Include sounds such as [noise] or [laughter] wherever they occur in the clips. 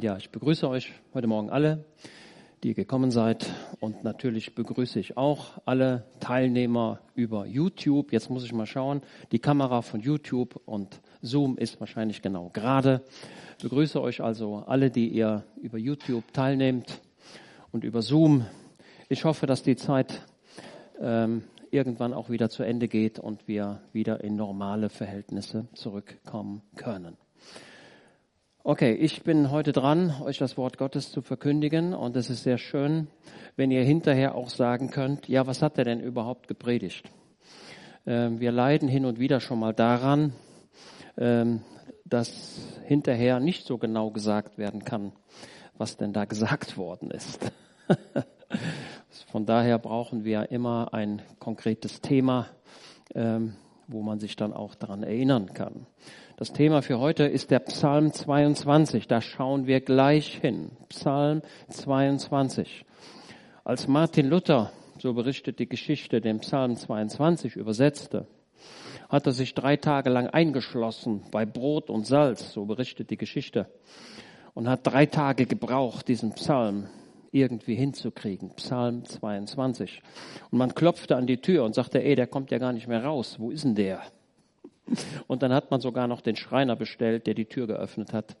Ja, ich begrüße euch heute Morgen alle, die ihr gekommen seid. Und natürlich begrüße ich auch alle Teilnehmer über YouTube. Jetzt muss ich mal schauen. Die Kamera von YouTube und Zoom ist wahrscheinlich genau gerade. Begrüße euch also alle, die ihr über YouTube teilnehmt und über Zoom. Ich hoffe, dass die Zeit ähm, irgendwann auch wieder zu Ende geht und wir wieder in normale Verhältnisse zurückkommen können. Okay, ich bin heute dran, euch das Wort Gottes zu verkündigen und es ist sehr schön, wenn ihr hinterher auch sagen könnt, ja, was hat er denn überhaupt gepredigt? Ähm, wir leiden hin und wieder schon mal daran, ähm, dass hinterher nicht so genau gesagt werden kann, was denn da gesagt worden ist. [laughs] Von daher brauchen wir immer ein konkretes Thema, ähm, wo man sich dann auch daran erinnern kann. Das Thema für heute ist der Psalm 22. Da schauen wir gleich hin. Psalm 22. Als Martin Luther, so berichtet die Geschichte, den Psalm 22 übersetzte, hat er sich drei Tage lang eingeschlossen bei Brot und Salz, so berichtet die Geschichte, und hat drei Tage gebraucht, diesen Psalm irgendwie hinzukriegen. Psalm 22. Und man klopfte an die Tür und sagte, ey, der kommt ja gar nicht mehr raus. Wo ist denn der? Und dann hat man sogar noch den Schreiner bestellt, der die Tür geöffnet hat.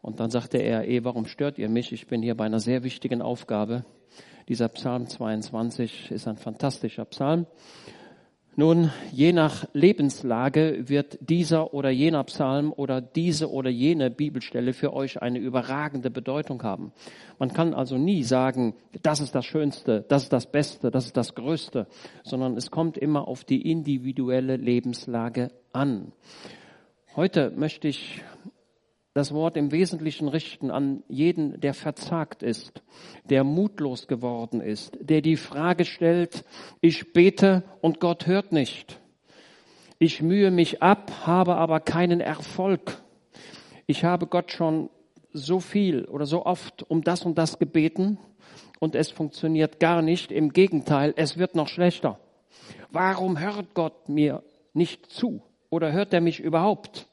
Und dann sagte er, eh, warum stört ihr mich? Ich bin hier bei einer sehr wichtigen Aufgabe. Dieser Psalm 22 ist ein fantastischer Psalm. Nun, je nach Lebenslage wird dieser oder jener Psalm oder diese oder jene Bibelstelle für euch eine überragende Bedeutung haben. Man kann also nie sagen, das ist das Schönste, das ist das Beste, das ist das Größte, sondern es kommt immer auf die individuelle Lebenslage an. Heute möchte ich das Wort im Wesentlichen richten an jeden, der verzagt ist, der mutlos geworden ist, der die Frage stellt, ich bete und Gott hört nicht. Ich mühe mich ab, habe aber keinen Erfolg. Ich habe Gott schon so viel oder so oft um das und das gebeten und es funktioniert gar nicht. Im Gegenteil, es wird noch schlechter. Warum hört Gott mir nicht zu oder hört er mich überhaupt?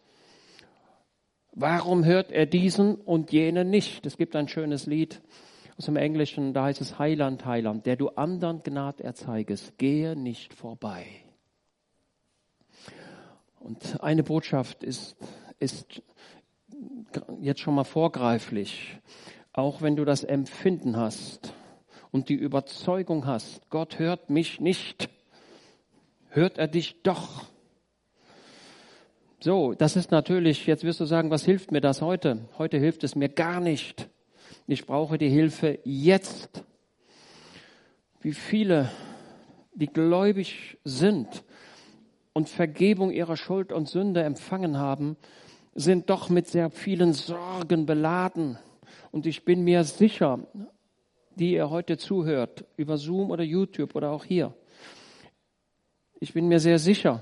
Warum hört er diesen und jenen nicht? Es gibt ein schönes Lied aus dem Englischen, da heißt es Heiland, Heiland, der du anderen Gnad erzeigest, gehe nicht vorbei. Und eine Botschaft ist, ist jetzt schon mal vorgreiflich. Auch wenn du das Empfinden hast und die Überzeugung hast, Gott hört mich nicht, hört er dich doch. So, das ist natürlich, jetzt wirst du sagen, was hilft mir das heute? Heute hilft es mir gar nicht. Ich brauche die Hilfe jetzt. Wie viele, die gläubig sind und Vergebung ihrer Schuld und Sünde empfangen haben, sind doch mit sehr vielen Sorgen beladen. Und ich bin mir sicher, die ihr heute zuhört, über Zoom oder YouTube oder auch hier, ich bin mir sehr sicher,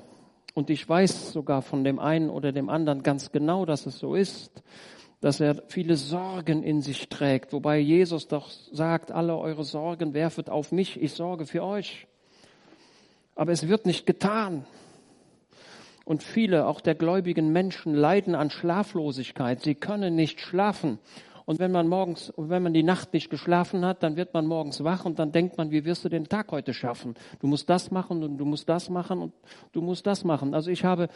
und ich weiß sogar von dem einen oder dem anderen ganz genau, dass es so ist, dass er viele Sorgen in sich trägt, wobei Jesus doch sagt, alle eure Sorgen werfet auf mich, ich sorge für euch. Aber es wird nicht getan. Und viele, auch der gläubigen Menschen, leiden an Schlaflosigkeit. Sie können nicht schlafen. Und wenn man morgens, wenn man die Nacht nicht geschlafen hat, dann wird man morgens wach und dann denkt man, wie wirst du den Tag heute schaffen? Du musst das machen und du musst das machen und du musst das machen. Also ich habe,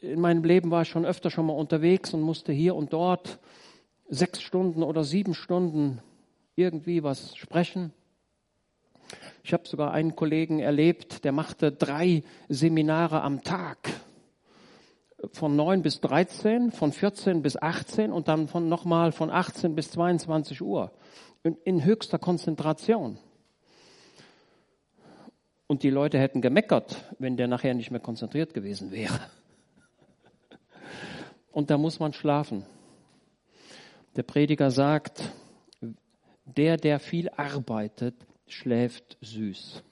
in meinem Leben war ich schon öfter schon mal unterwegs und musste hier und dort sechs Stunden oder sieben Stunden irgendwie was sprechen. Ich habe sogar einen Kollegen erlebt, der machte drei Seminare am Tag von 9 bis 13, von 14 bis 18 und dann von nochmal von 18 bis 22 Uhr in, in höchster Konzentration. Und die Leute hätten gemeckert, wenn der nachher nicht mehr konzentriert gewesen wäre. Und da muss man schlafen. Der Prediger sagt, der, der viel arbeitet, schläft süß.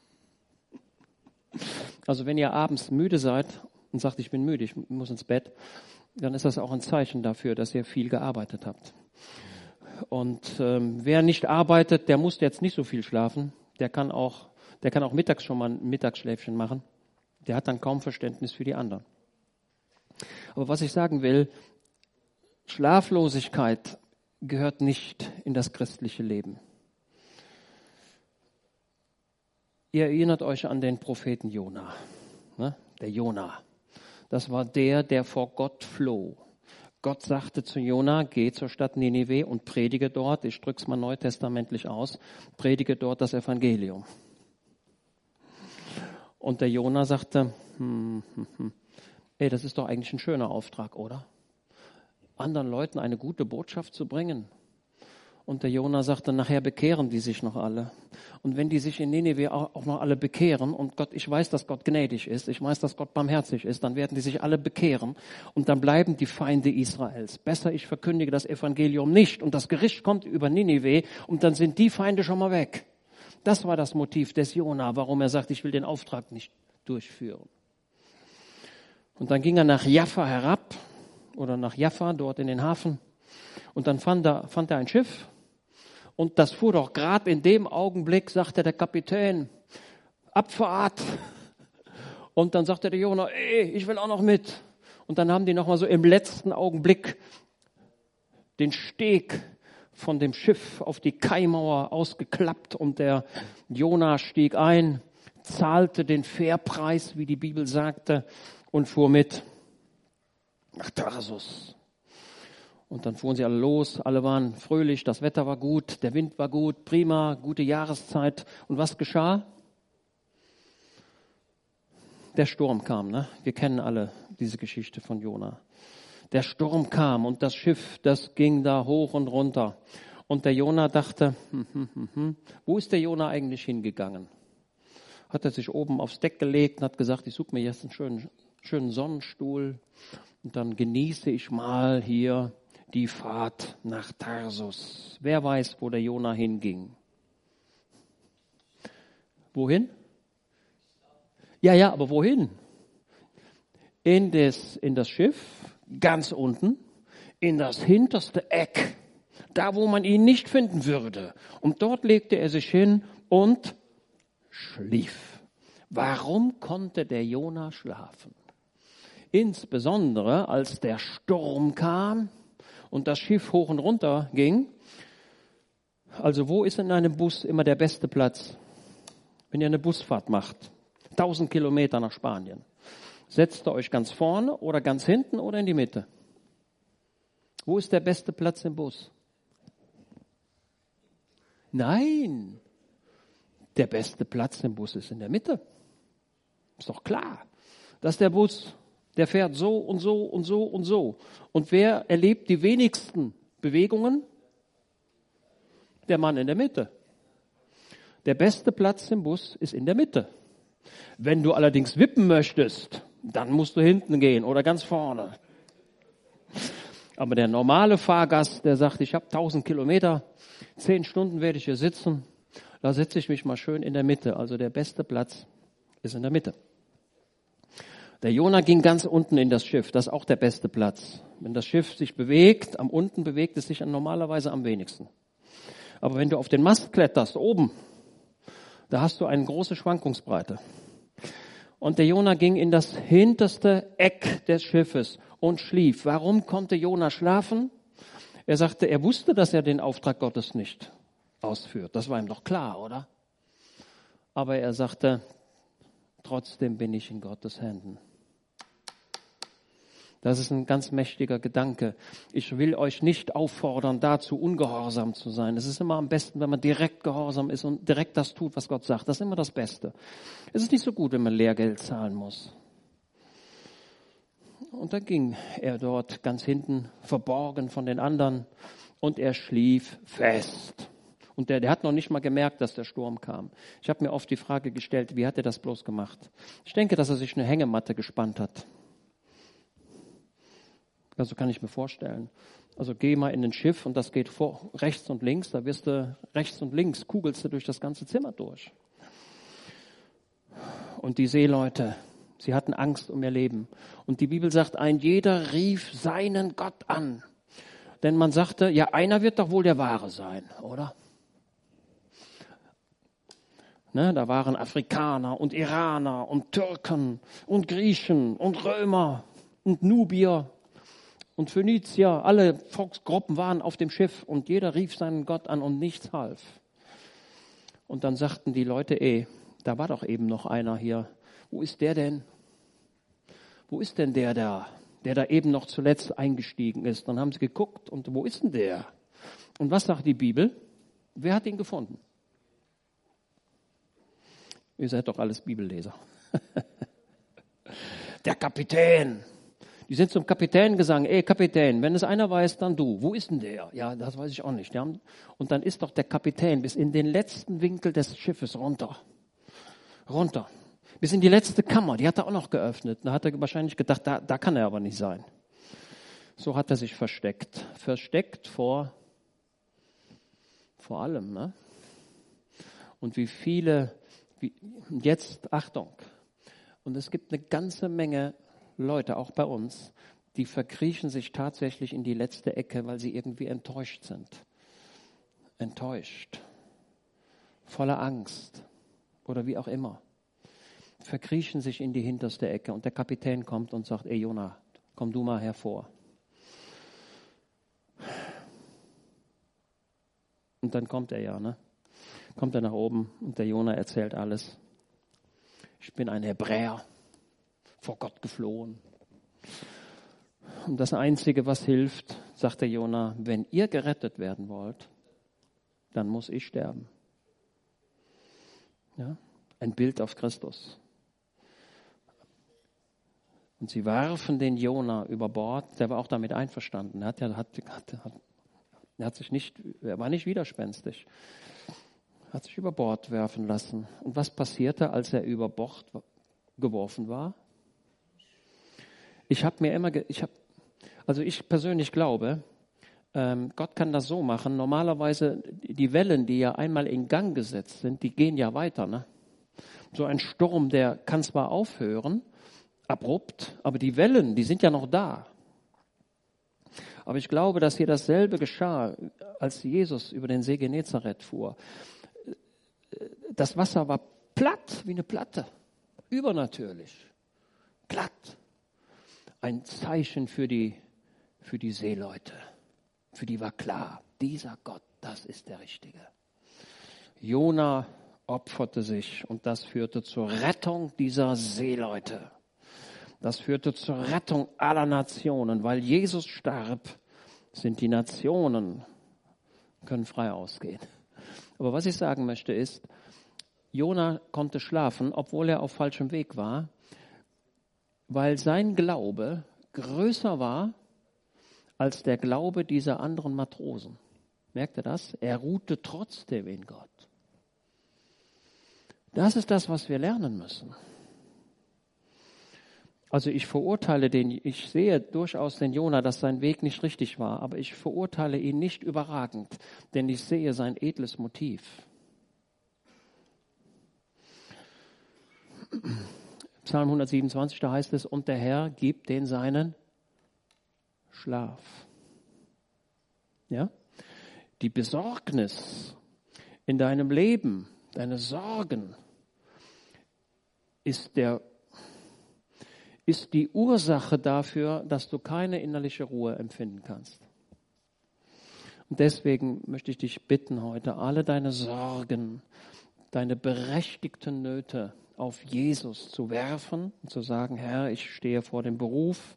Also wenn ihr abends müde seid und sagt, ich bin müde, ich muss ins Bett, dann ist das auch ein Zeichen dafür, dass ihr viel gearbeitet habt. Und ähm, wer nicht arbeitet, der muss jetzt nicht so viel schlafen. Der kann auch, der kann auch mittags schon mal ein Mittagsschläfchen machen. Der hat dann kaum Verständnis für die anderen. Aber was ich sagen will, Schlaflosigkeit gehört nicht in das christliche Leben. Ihr erinnert euch an den Propheten Jona, ne? der Jona. Das war der, der vor Gott floh. Gott sagte zu Jona, geh zur Stadt Ninive und predige dort, ich drück's mal neutestamentlich aus, predige dort das Evangelium. Und der Jona sagte, hm, hm, hm, ey, das ist doch eigentlich ein schöner Auftrag, oder? Anderen Leuten eine gute Botschaft zu bringen. Und der Jona sagte, nachher bekehren die sich noch alle. Und wenn die sich in Nineveh auch noch alle bekehren, und Gott, ich weiß, dass Gott gnädig ist, ich weiß, dass Gott barmherzig ist, dann werden die sich alle bekehren und dann bleiben die Feinde Israels. Besser, ich verkündige das Evangelium nicht und das Gericht kommt über Nineveh und dann sind die Feinde schon mal weg. Das war das Motiv des Jona, warum er sagt, ich will den Auftrag nicht durchführen. Und dann ging er nach Jaffa herab oder nach Jaffa, dort in den Hafen. Und dann fand er, fand er ein Schiff und das fuhr doch gerade in dem Augenblick, sagte der Kapitän, Abfahrt. Und dann sagte der Jonah, ey, ich will auch noch mit. Und dann haben die nochmal so im letzten Augenblick den Steg von dem Schiff auf die Kaimauer ausgeklappt und der Jonah stieg ein, zahlte den Fairpreis, wie die Bibel sagte, und fuhr mit nach Tarsus. Und dann fuhren sie alle los, alle waren fröhlich, das Wetter war gut, der Wind war gut, prima, gute Jahreszeit. Und was geschah? Der Sturm kam, ne? Wir kennen alle diese Geschichte von Jona. Der Sturm kam und das Schiff, das ging da hoch und runter. Und der Jona dachte, hm, hm, hm, hm, wo ist der Jona eigentlich hingegangen? Hat er sich oben aufs Deck gelegt und hat gesagt, ich suche mir jetzt einen schönen, schönen Sonnenstuhl und dann genieße ich mal hier die Fahrt nach Tarsus. Wer weiß, wo der Jona hinging? Wohin? Ja, ja, aber wohin? In das, in das Schiff, ganz unten, in das hinterste Eck, da wo man ihn nicht finden würde. Und dort legte er sich hin und schlief. Warum konnte der Jona schlafen? Insbesondere als der Sturm kam und das Schiff hoch und runter ging. Also wo ist in einem Bus immer der beste Platz? Wenn ihr eine Busfahrt macht, 1000 Kilometer nach Spanien, setzt ihr euch ganz vorne oder ganz hinten oder in die Mitte? Wo ist der beste Platz im Bus? Nein, der beste Platz im Bus ist in der Mitte. Ist doch klar, dass der Bus der fährt so und so und so und so. Und wer erlebt die wenigsten Bewegungen? Der Mann in der Mitte. Der beste Platz im Bus ist in der Mitte. Wenn du allerdings wippen möchtest, dann musst du hinten gehen oder ganz vorne. Aber der normale Fahrgast, der sagt, ich habe 1000 Kilometer, 10 Stunden werde ich hier sitzen, da setze ich mich mal schön in der Mitte. Also der beste Platz ist in der Mitte. Der Jona ging ganz unten in das Schiff. Das ist auch der beste Platz. Wenn das Schiff sich bewegt, am unten bewegt es sich normalerweise am wenigsten. Aber wenn du auf den Mast kletterst, oben, da hast du eine große Schwankungsbreite. Und der Jona ging in das hinterste Eck des Schiffes und schlief. Warum konnte Jona schlafen? Er sagte, er wusste, dass er den Auftrag Gottes nicht ausführt. Das war ihm doch klar, oder? Aber er sagte, trotzdem bin ich in Gottes Händen. Das ist ein ganz mächtiger Gedanke. Ich will euch nicht auffordern, dazu ungehorsam zu sein. Es ist immer am besten, wenn man direkt gehorsam ist und direkt das tut, was Gott sagt. Das ist immer das Beste. Es ist nicht so gut, wenn man Lehrgeld zahlen muss. Und dann ging er dort ganz hinten, verborgen von den anderen, und er schlief fest. Und der, der hat noch nicht mal gemerkt, dass der Sturm kam. Ich habe mir oft die Frage gestellt, wie hat er das bloß gemacht? Ich denke, dass er sich eine Hängematte gespannt hat. Also kann ich mir vorstellen. Also geh mal in ein Schiff und das geht vor, rechts und links, da wirst du rechts und links, kugelst du durch das ganze Zimmer durch. Und die Seeleute, sie hatten Angst um ihr Leben. Und die Bibel sagt, ein jeder rief seinen Gott an. Denn man sagte, ja, einer wird doch wohl der Wahre sein, oder? Ne, da waren Afrikaner und Iraner und Türken und Griechen und Römer und Nubier und Phönizier, alle Volksgruppen waren auf dem Schiff und jeder rief seinen Gott an und nichts half. Und dann sagten die Leute, ey, da war doch eben noch einer hier. Wo ist der denn? Wo ist denn der da, der da eben noch zuletzt eingestiegen ist? Dann haben sie geguckt und wo ist denn der? Und was sagt die Bibel? Wer hat ihn gefunden? Ihr seid doch alles Bibelleser. [laughs] der Kapitän. Die sind zum Kapitän gesagt, ey Kapitän, wenn es einer weiß, dann du. Wo ist denn der? Ja, das weiß ich auch nicht. Und dann ist doch der Kapitän bis in den letzten Winkel des Schiffes runter. Runter. Bis in die letzte Kammer, die hat er auch noch geöffnet. Da hat er wahrscheinlich gedacht, da, da kann er aber nicht sein. So hat er sich versteckt. Versteckt vor, vor allem. Ne? Und wie viele, jetzt Achtung. Und es gibt eine ganze Menge Leute, auch bei uns, die verkriechen sich tatsächlich in die letzte Ecke, weil sie irgendwie enttäuscht sind. Enttäuscht. Voller Angst. Oder wie auch immer. Verkriechen sich in die hinterste Ecke und der Kapitän kommt und sagt, ey Jona, komm du mal hervor. Und dann kommt er ja, ne? Kommt er nach oben und der Jona erzählt alles. Ich bin ein Hebräer vor Gott geflohen. Und das Einzige, was hilft, sagt der Jona, wenn ihr gerettet werden wollt, dann muss ich sterben. Ja? Ein Bild auf Christus. Und sie warfen den Jona über Bord, der war auch damit einverstanden. Er, hat, hat, hat, hat, er, hat sich nicht, er war nicht widerspenstig. Hat sich über Bord werfen lassen. Und was passierte, als er über Bord geworfen war? Ich habe mir immer, ich habe, also ich persönlich glaube, ähm, Gott kann das so machen. Normalerweise die Wellen, die ja einmal in Gang gesetzt sind, die gehen ja weiter. Ne? So ein Sturm, der kann zwar aufhören, abrupt, aber die Wellen, die sind ja noch da. Aber ich glaube, dass hier dasselbe geschah, als Jesus über den See Genezareth fuhr. Das Wasser war platt wie eine Platte, übernatürlich, platt ein Zeichen für die, für die Seeleute. Für die war klar, dieser Gott, das ist der Richtige. Jona opferte sich und das führte zur Rettung dieser Seeleute. Das führte zur Rettung aller Nationen. Weil Jesus starb, sind die Nationen, können frei ausgehen. Aber was ich sagen möchte ist, Jona konnte schlafen, obwohl er auf falschem Weg war, weil sein Glaube größer war als der Glaube dieser anderen Matrosen. Merkt ihr das? Er ruhte trotzdem in Gott. Das ist das, was wir lernen müssen. Also ich verurteile den, ich sehe durchaus den Jona, dass sein Weg nicht richtig war, aber ich verurteile ihn nicht überragend, denn ich sehe sein edles Motiv. Psalm 127, da heißt es, und der Herr gibt den seinen Schlaf. Ja? Die Besorgnis in deinem Leben, deine Sorgen, ist der ist die Ursache dafür, dass du keine innerliche Ruhe empfinden kannst. Und deswegen möchte ich dich bitten heute, alle deine Sorgen, deine berechtigten Nöte, auf Jesus zu werfen und zu sagen, Herr, ich stehe vor dem Beruf,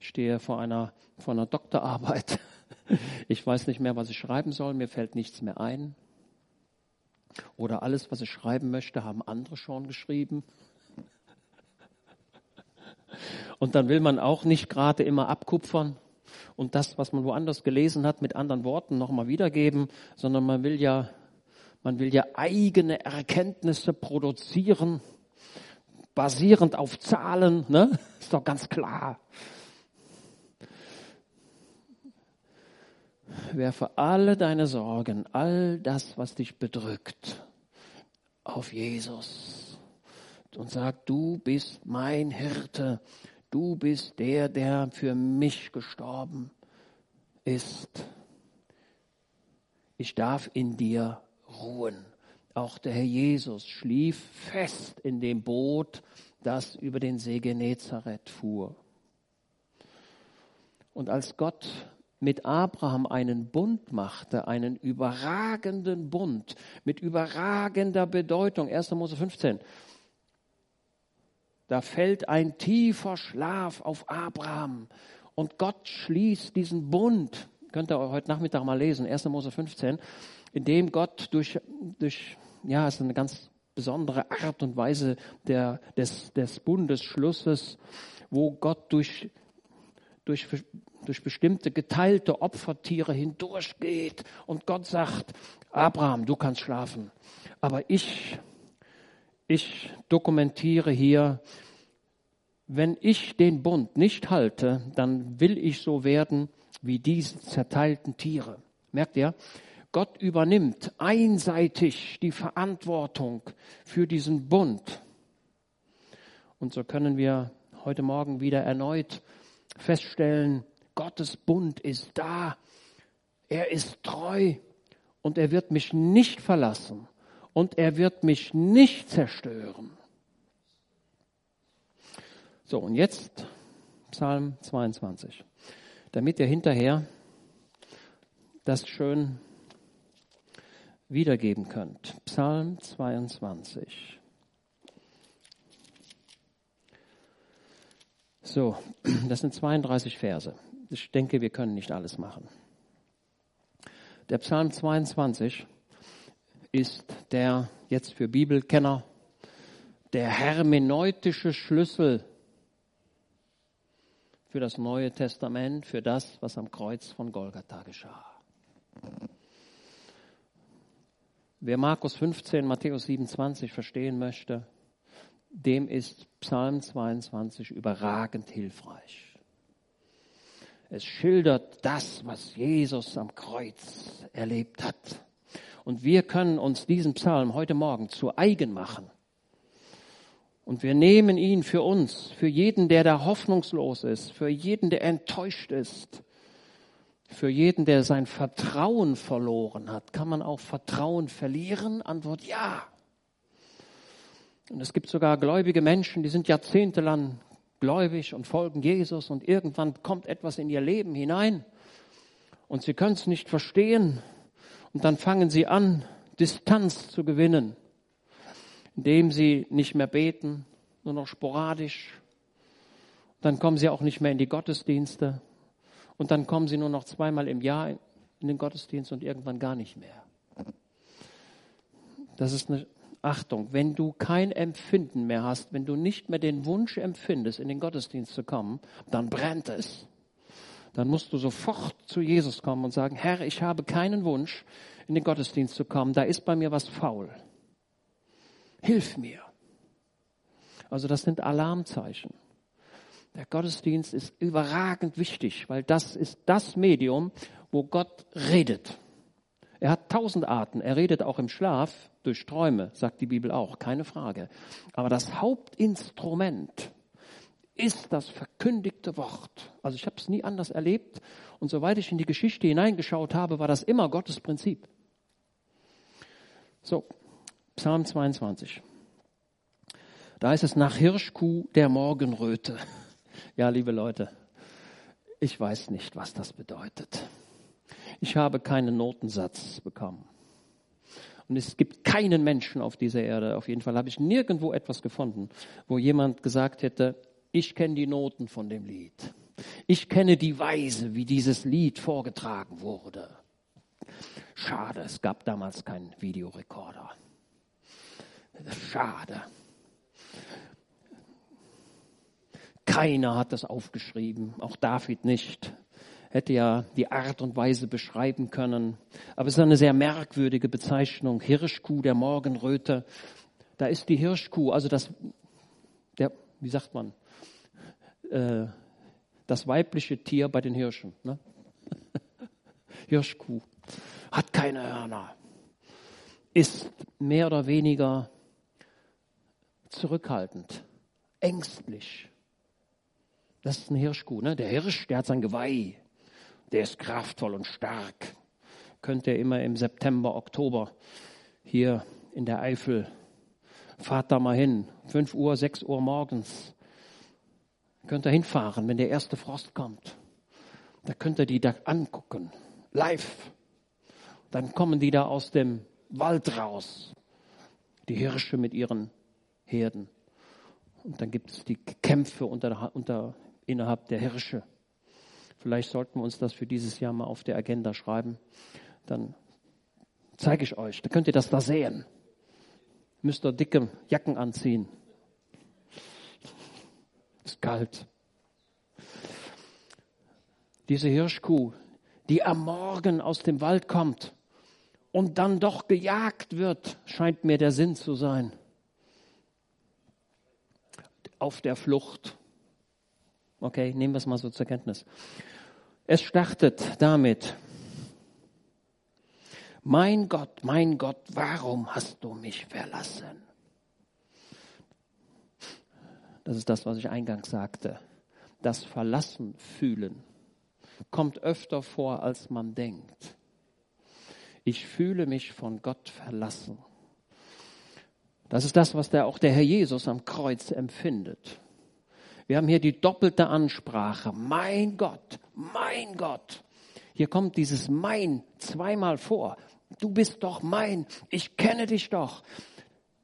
ich stehe vor einer, vor einer Doktorarbeit. [laughs] Ich weiß nicht mehr, was ich schreiben soll, mir fällt nichts mehr ein. Oder alles, was ich schreiben möchte, haben andere schon geschrieben. [laughs] Und dann will man auch nicht gerade immer abkupfern und das, was man woanders gelesen hat, mit anderen Worten nochmal wiedergeben, sondern man will ja, man will ja eigene Erkenntnisse produzieren basierend auf Zahlen, ne? Ist doch ganz klar. Werfe alle deine Sorgen, all das, was dich bedrückt, auf Jesus und sag, du bist mein Hirte, du bist der, der für mich gestorben ist. Ich darf in dir ruhen. Auch der Herr Jesus schlief fest in dem Boot, das über den See Genezareth fuhr. Und als Gott mit Abraham einen Bund machte, einen überragenden Bund mit überragender Bedeutung, 1. Mose 15, da fällt ein tiefer Schlaf auf Abraham und Gott schließt diesen Bund. Könnt ihr heute Nachmittag mal lesen, 1. Mose 15, in dem Gott durch, durch ja, ist eine ganz besondere Art und Weise der, des, des Bundesschlusses, wo Gott durch, durch, durch bestimmte geteilte Opfertiere hindurchgeht und Gott sagt, Abraham, du kannst schlafen, aber ich, ich dokumentiere hier, wenn ich den Bund nicht halte, dann will ich so werden wie diese zerteilten Tiere. Merkt ihr? Gott übernimmt einseitig die Verantwortung für diesen Bund. Und so können wir heute Morgen wieder erneut feststellen, Gottes Bund ist da, er ist treu und er wird mich nicht verlassen und er wird mich nicht zerstören. So, und jetzt Psalm 22, damit ihr hinterher das schön wiedergeben könnt. Psalm 22. So, [clears throat] das sind 32 Verse. Ich denke, wir können nicht alles machen. Der Psalm 22 ist der jetzt für Bibelkenner der hermeneutische Schlüssel für das Neue Testament, für das, was am Kreuz von Golgatha geschah. Wer Markus 15, Matthäus 27 verstehen möchte, dem ist Psalm 22 überragend hilfreich. Es schildert das, was Jesus am Kreuz erlebt hat. Und wir können uns diesen Psalm heute Morgen zu eigen machen. Und wir nehmen ihn für uns, für jeden, der da hoffnungslos ist, für jeden, der enttäuscht ist, für jeden, der sein Vertrauen verloren hat, kann man auch Vertrauen verlieren? Antwort ja. Und es gibt sogar gläubige Menschen, die sind jahrzehntelang gläubig und folgen Jesus und irgendwann kommt etwas in ihr Leben hinein und sie können es nicht verstehen und dann fangen sie an, Distanz zu gewinnen, indem sie nicht mehr beten, nur noch sporadisch. Dann kommen sie auch nicht mehr in die Gottesdienste und dann kommen sie nur noch zweimal im Jahr in den Gottesdienst und irgendwann gar nicht mehr. Das ist eine Achtung. Wenn du kein Empfinden mehr hast, wenn du nicht mehr den Wunsch empfindest, in den Gottesdienst zu kommen, dann brennt es. Dann musst du sofort zu Jesus kommen und sagen, Herr, ich habe keinen Wunsch, in den Gottesdienst zu kommen. Da ist bei mir was faul. Hilf mir. Also das sind Alarmzeichen. Der Gottesdienst ist überragend wichtig, weil das ist das Medium, wo Gott redet. Er hat tausend Arten. Er redet auch im Schlaf durch Träume, sagt die Bibel auch, keine Frage. Aber das Hauptinstrument ist das verkündigte Wort. Also ich habe es nie anders erlebt. Und soweit ich in die Geschichte hineingeschaut habe, war das immer Gottes Prinzip. So, Psalm 22. Da ist es nach Hirschkuh der Morgenröte. Ja, liebe Leute, ich weiß nicht, was das bedeutet. Ich habe keinen Notensatz bekommen. Und es gibt keinen Menschen auf dieser Erde, auf jeden Fall habe ich nirgendwo etwas gefunden, wo jemand gesagt hätte, ich kenne die Noten von dem Lied. Ich kenne die Weise, wie dieses Lied vorgetragen wurde. Schade, es gab damals keinen Videorekorder. Schade. Keiner hat das aufgeschrieben, auch David nicht. Hätte ja die Art und Weise beschreiben können. Aber es ist eine sehr merkwürdige Bezeichnung. Hirschkuh der Morgenröte. Da ist die Hirschkuh, also das, der, wie sagt man, äh, das weibliche Tier bei den Hirschen. Ne? [laughs] Hirschkuh hat keine Hörner, ist mehr oder weniger zurückhaltend, ängstlich, das ist ein Hirschkuh, ne? Der Hirsch, der hat sein Geweih. Der ist kraftvoll und stark. Könnt ihr immer im September, Oktober hier in der Eifel, fahrt da mal hin. 5 Uhr, 6 Uhr morgens. Könnt ihr hinfahren, wenn der erste Frost kommt. Da könnt ihr die da angucken, live. Dann kommen die da aus dem Wald raus, die Hirsche mit ihren Herden. Und dann gibt es die Kämpfe unter, unter, innerhalb der Hirsche. Vielleicht sollten wir uns das für dieses Jahr mal auf der Agenda schreiben. Dann zeige ich euch. Da könnt ihr das da sehen. Müsst ihr dicke Jacken anziehen. Ist kalt. Diese Hirschkuh, die am Morgen aus dem Wald kommt und dann doch gejagt wird, scheint mir der Sinn zu sein. Auf der Flucht. Okay, nehmen wir es mal so zur Kenntnis. Es startet damit, mein Gott, mein Gott, warum hast du mich verlassen? Das ist das, was ich eingangs sagte. Das Verlassen fühlen kommt öfter vor, als man denkt. Ich fühle mich von Gott verlassen. Das ist das, was der, auch der Herr Jesus am Kreuz empfindet. Wir haben hier die doppelte Ansprache. Mein Gott, mein Gott. Hier kommt dieses mein zweimal vor. Du bist doch mein, ich kenne dich doch,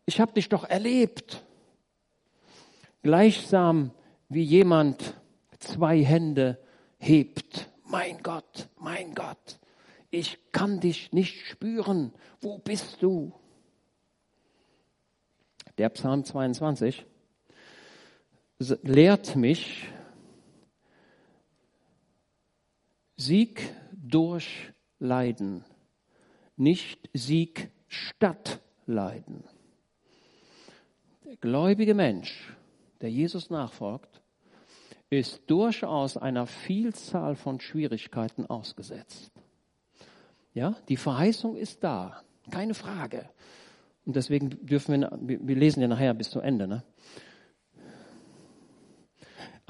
ich habe dich doch erlebt. Gleichsam wie jemand zwei Hände hebt. Mein Gott, mein Gott, ich kann dich nicht spüren. Wo bist du? Der Psalm 22 lehrt mich, Sieg durch Leiden nicht Sieg statt Leiden. Der gläubige Mensch, der Jesus nachfolgt, ist durchaus einer Vielzahl von Schwierigkeiten ausgesetzt. Ja, die Verheißung ist da, keine Frage. Und deswegen dürfen wir, wir lesen ja nachher bis zu Ende. Ne?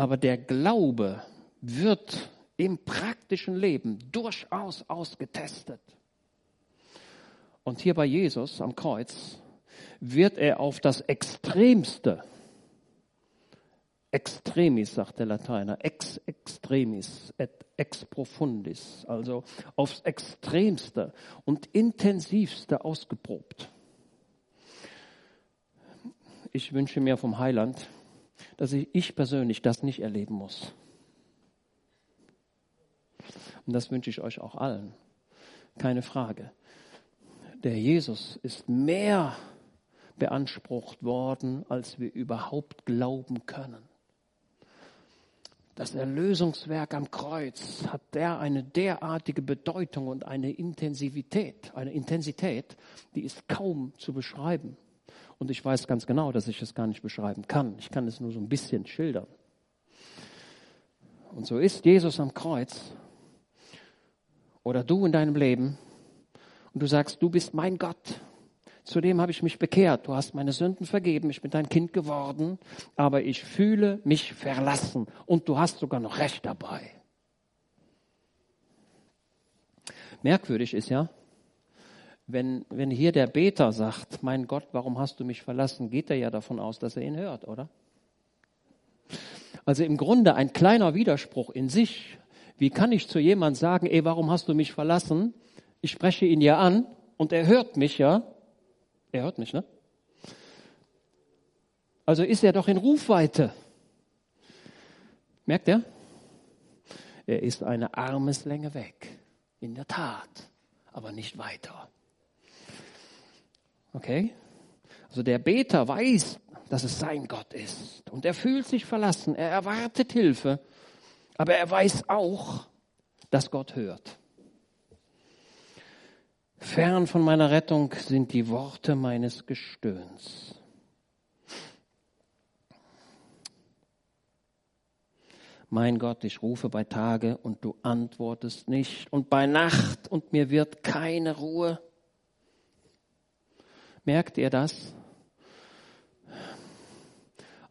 Aber der Glaube wird im praktischen Leben durchaus ausgetestet. Und hier bei Jesus am Kreuz wird er auf das Extremste, extremis, sagt der Lateiner, ex extremis, et ex profundis, also aufs Extremste und Intensivste ausgeprobt. Ich wünsche mir vom Heiland, dass ich, ich persönlich das nicht erleben muss. Und das wünsche ich euch auch allen. Keine Frage der Jesus ist mehr beansprucht worden, als wir überhaupt glauben können. Das Erlösungswerk am Kreuz hat der eine derartige Bedeutung und eine Intensivität, eine Intensität, die ist kaum zu beschreiben. Und ich weiß ganz genau, dass ich es gar nicht beschreiben kann. Ich kann es nur so ein bisschen schildern. Und so ist Jesus am Kreuz oder du in deinem Leben und du sagst, du bist mein Gott. Zudem habe ich mich bekehrt. Du hast meine Sünden vergeben. Ich bin dein Kind geworden. Aber ich fühle mich verlassen. Und du hast sogar noch Recht dabei. Merkwürdig ist ja, wenn, wenn hier der Beter sagt, mein Gott, warum hast du mich verlassen, geht er ja davon aus, dass er ihn hört, oder? Also im Grunde ein kleiner Widerspruch in sich. Wie kann ich zu jemand sagen, ey, warum hast du mich verlassen? Ich spreche ihn ja an und er hört mich ja. Er hört mich, ne? Also ist er doch in Rufweite. Merkt er? Er ist eine Armeslänge weg. In der Tat. Aber nicht weiter. Okay? Also der Beter weiß, dass es sein Gott ist. Und er fühlt sich verlassen. Er erwartet Hilfe. Aber er weiß auch, dass Gott hört. Fern von meiner Rettung sind die Worte meines Gestöhns. Mein Gott, ich rufe bei Tage und du antwortest nicht und bei Nacht und mir wird keine Ruhe. Merkt ihr das?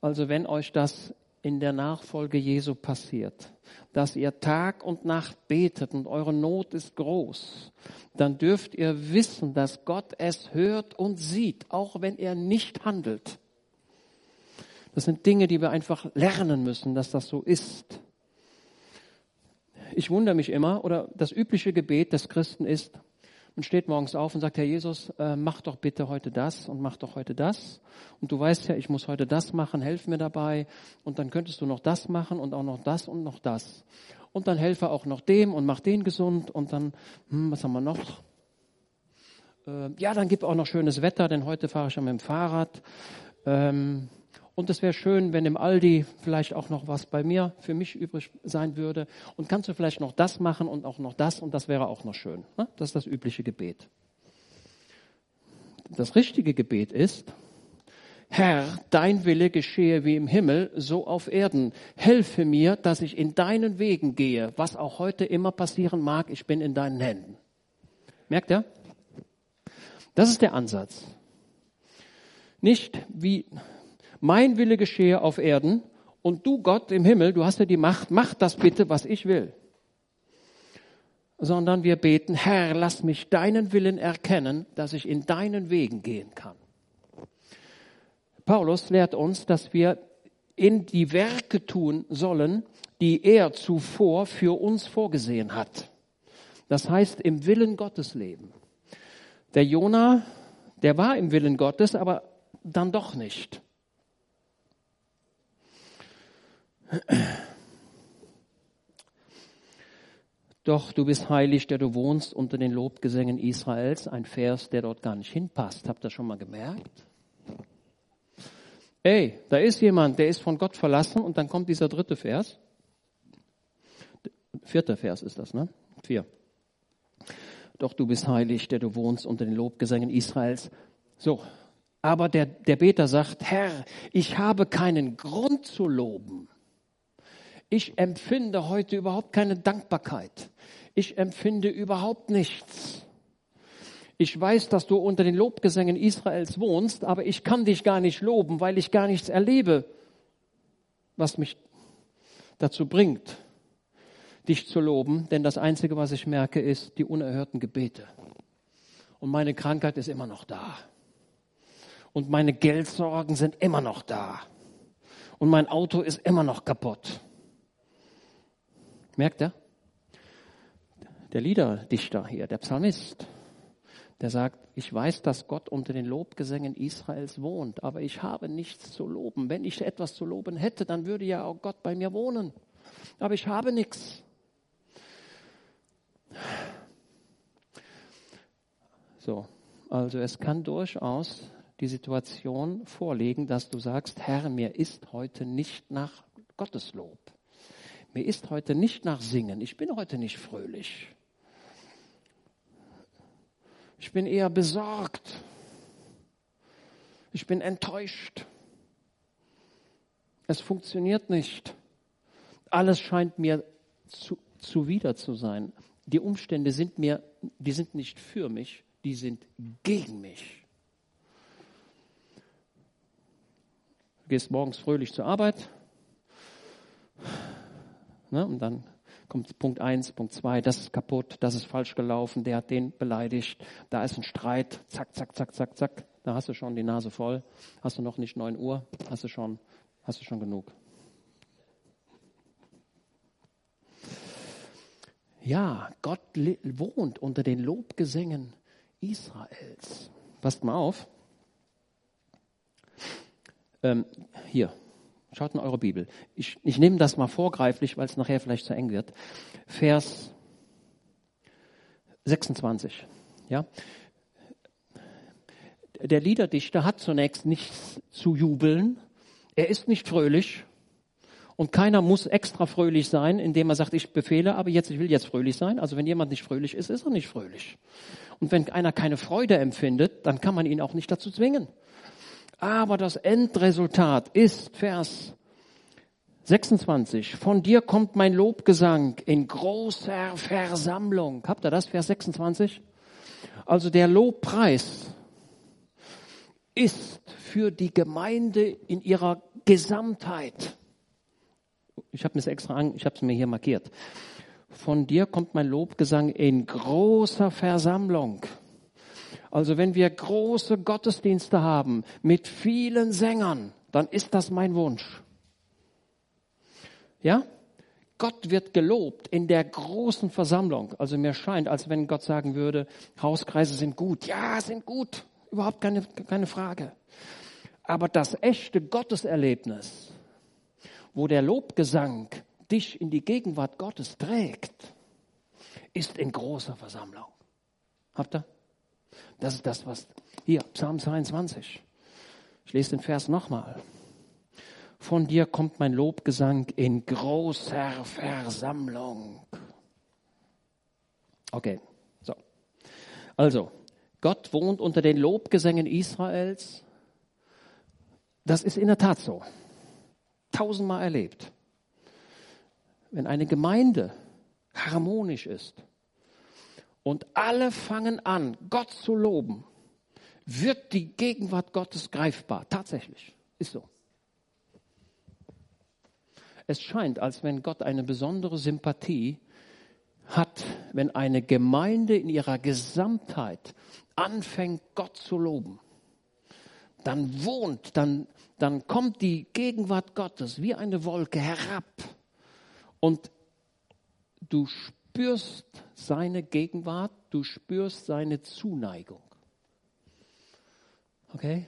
Also wenn euch das in der Nachfolge Jesu passiert, dass ihr Tag und Nacht betet und eure Not ist groß, dann dürft ihr wissen, dass Gott es hört und sieht, auch wenn er nicht handelt. Das sind Dinge, die wir einfach lernen müssen, dass das so ist. ich wundere mich immer, oder das übliche Gebet des Christen ist, man steht morgens auf und sagt, Herr Jesus, äh, mach doch bitte heute das und mach doch heute das. Und du weißt ja, ich muss heute das machen, helf mir dabei. Und dann könntest du noch das machen und auch noch das und noch das. Und dann helfe auch noch dem und mach den gesund. Und dann, hm, was haben wir noch? Äh, ja, dann gib auch noch schönes Wetter, denn heute fahre ich ja mit dem Fahrrad. Ähm, und es wäre schön, wenn im Aldi vielleicht auch noch was bei mir für mich übrig sein würde. Und kannst du vielleicht noch das machen und auch noch das und das wäre auch noch schön. Ne? Das ist das übliche Gebet. Das richtige Gebet ist, Herr, dein Wille geschehe wie im Himmel, so auf Erden. Helfe mir, dass ich in deinen Wegen gehe, was auch heute immer passieren mag, ich bin in deinen Händen. Merkt ihr? Das ist der Ansatz. Nicht wie mein Wille geschehe auf Erden und du Gott im Himmel, du hast ja die Macht, mach das bitte, was ich will. Sondern wir beten, Herr, lass mich deinen Willen erkennen, dass ich in deinen Wegen gehen kann. Paulus lehrt uns, dass wir in die Werke tun sollen, die er zuvor für uns vorgesehen hat. Das heißt, im Willen Gottes leben. Der Jona, der war im Willen Gottes, aber dann doch nicht. Doch du bist heilig, der du wohnst unter den Lobgesängen Israels. Ein Vers, der dort gar nicht hinpasst. Habt ihr schon mal gemerkt? Ey, da ist jemand, der ist von Gott verlassen und dann kommt dieser dritte Vers. Vierter Vers ist das, ne? Vier. Doch du bist heilig, der du wohnst unter den Lobgesängen Israels. So. Aber der, der Beter sagt, Herr, ich habe keinen Grund zu loben ich empfinde heute überhaupt keine Dankbarkeit. Ich empfinde überhaupt nichts. Ich weiß, dass du unter den Lobgesängen Israels wohnst, aber ich kann dich gar nicht loben, weil ich gar nichts erlebe, was mich dazu bringt, dich zu loben. Denn das Einzige, was ich merke, ist die unerhörten Gebete. Und meine Krankheit ist immer noch da. Und meine Geldsorgen sind immer noch da. Und mein Auto ist immer noch kaputt. Merkt ihr? Der Liederdichter hier, der Psalmist, der sagt, ich weiß, dass Gott unter den Lobgesängen Israels wohnt, aber ich habe nichts zu loben. Wenn ich etwas zu loben hätte, dann würde ja auch Gott bei mir wohnen. Aber ich habe nichts. So, also es kann durchaus die Situation vorliegen, dass du sagst, Herr, mir ist heute nicht nach Gotteslob. Mir ist heute nicht nach Singen. Ich bin heute nicht fröhlich. Ich bin eher besorgt. Ich bin enttäuscht. Es funktioniert nicht. Alles scheint mir zu, zuwider zu sein. Die Umstände sind mir, die sind nicht für mich, die sind gegen mich. Du gehst morgens fröhlich zur Arbeit, Ne? Und dann kommt Punkt eins, Punkt zwei, das ist kaputt, das ist falsch gelaufen, der hat den beleidigt, da ist ein Streit, zack, zack, zack, zack, zack. Da hast du schon die Nase voll. Hast du noch nicht neun Uhr, hast du schon, hast du schon genug. Ja, Gott wohnt unter den Lobgesängen Israels. Passt mal auf. Ähm, hier, Schaut in eure Bibel. Ich, ich nehme das mal vorgreiflich, weil es nachher vielleicht zu eng wird. Vers 26. Ja. Der Liederdichter hat zunächst nichts zu jubeln. Er ist nicht fröhlich. Und keiner muss extra fröhlich sein, indem er sagt, ich befehle, aber jetzt, ich will jetzt fröhlich sein. Also wenn jemand nicht fröhlich ist, ist er nicht fröhlich. Und wenn einer keine Freude empfindet, dann kann man ihn auch nicht dazu zwingen. Aber das Endresultat ist Vers 26. Von dir kommt mein Lobgesang in großer Versammlung. Habt ihr das, Vers 26? Also der Lobpreis ist für die Gemeinde in ihrer Gesamtheit. Ich habe es extra ich habe es mir hier markiert. Von dir kommt mein Lobgesang in großer Versammlung. Also wenn wir große Gottesdienste haben mit vielen Sängern, dann ist das mein Wunsch. Ja? Gott wird gelobt in der großen Versammlung. Also mir scheint, als wenn Gott sagen würde, Hauskreise sind gut. Ja, sind gut. Überhaupt keine, keine Frage. Aber das echte Gotteserlebnis, wo der Lobgesang dich in die Gegenwart Gottes trägt, ist in großer Versammlung. Habt ihr? Das ist das, was hier, Psalm 22. Ich lese den Vers nochmal. Von dir kommt mein Lobgesang in großer Versammlung. Okay, so. Also, Gott wohnt unter den Lobgesängen Israels. Das ist in der Tat so. Tausendmal erlebt. Wenn eine Gemeinde harmonisch ist und alle fangen an, Gott zu loben, wird die Gegenwart Gottes greifbar. Tatsächlich. Ist so. Es scheint, als wenn Gott eine besondere Sympathie hat, wenn eine Gemeinde in ihrer Gesamtheit anfängt, Gott zu loben. Dann wohnt, dann, dann kommt die Gegenwart Gottes wie eine Wolke herab. Und du spürst seine Gegenwart, du spürst seine Zuneigung. Okay?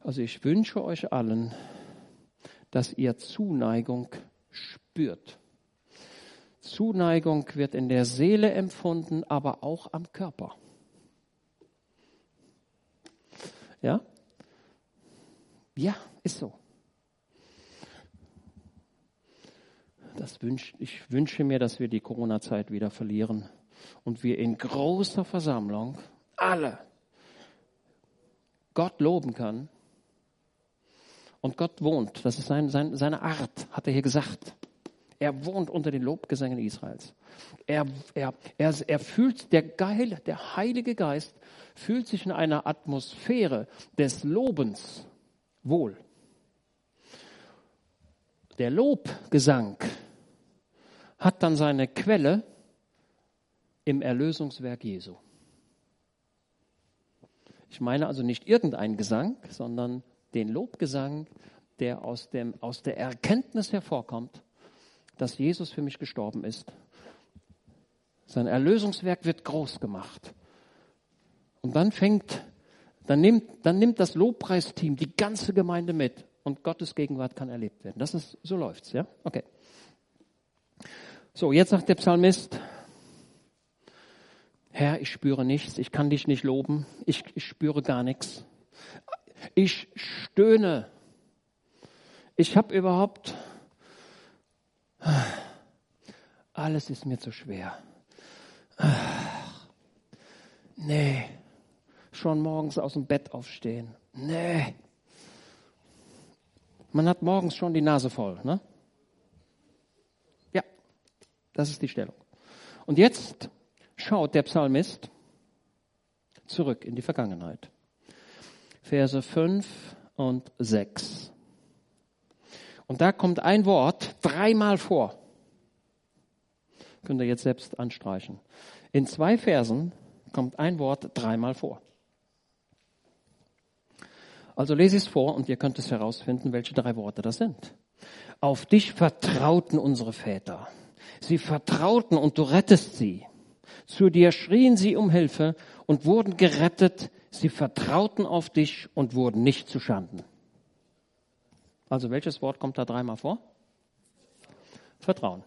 Also ich wünsche euch allen, dass ihr Zuneigung spürt. Zuneigung wird in der Seele empfunden, aber auch am Körper. Ja? Ja, ist so. Das wünsch, ich wünsche mir, dass wir die Corona-Zeit wieder verlieren und wir in großer Versammlung alle Gott loben können. Und Gott wohnt, das ist sein, sein, seine Art, hat er hier gesagt. Er wohnt unter den Lobgesängen Israels. Er, er, er, er fühlt, der, Geil, der Heilige Geist fühlt sich in einer Atmosphäre des Lobens wohl. Der Lobgesang hat dann seine Quelle im Erlösungswerk Jesu. Ich meine also nicht irgendein Gesang, sondern den Lobgesang, der aus, dem, aus der Erkenntnis hervorkommt, dass Jesus für mich gestorben ist. Sein Erlösungswerk wird groß gemacht. Und dann fängt, dann nimmt, dann nimmt das Lobpreisteam die ganze Gemeinde mit und Gottes Gegenwart kann erlebt werden. Das ist, so läuft's, ja? Okay. So, jetzt sagt der Psalmist, Herr, ich spüre nichts, ich kann dich nicht loben, ich, ich spüre gar nichts. Ich stöhne. Ich habe überhaupt, alles ist mir zu schwer. Nee, schon morgens aus dem Bett aufstehen. Nee. Man hat morgens schon die Nase voll, ne? Das ist die Stellung. Und jetzt schaut der Psalmist zurück in die Vergangenheit. Verse 5 und 6. Und da kommt ein Wort dreimal vor. Könnt ihr jetzt selbst anstreichen. In zwei Versen kommt ein Wort dreimal vor. Also lese ich es vor und ihr könnt es herausfinden, welche drei Worte das sind. Auf dich vertrauten unsere Väter. Sie vertrauten und du rettest sie. Zu dir schrien sie um Hilfe und wurden gerettet. Sie vertrauten auf dich und wurden nicht zu Schanden. Also welches Wort kommt da dreimal vor? Vertrauen.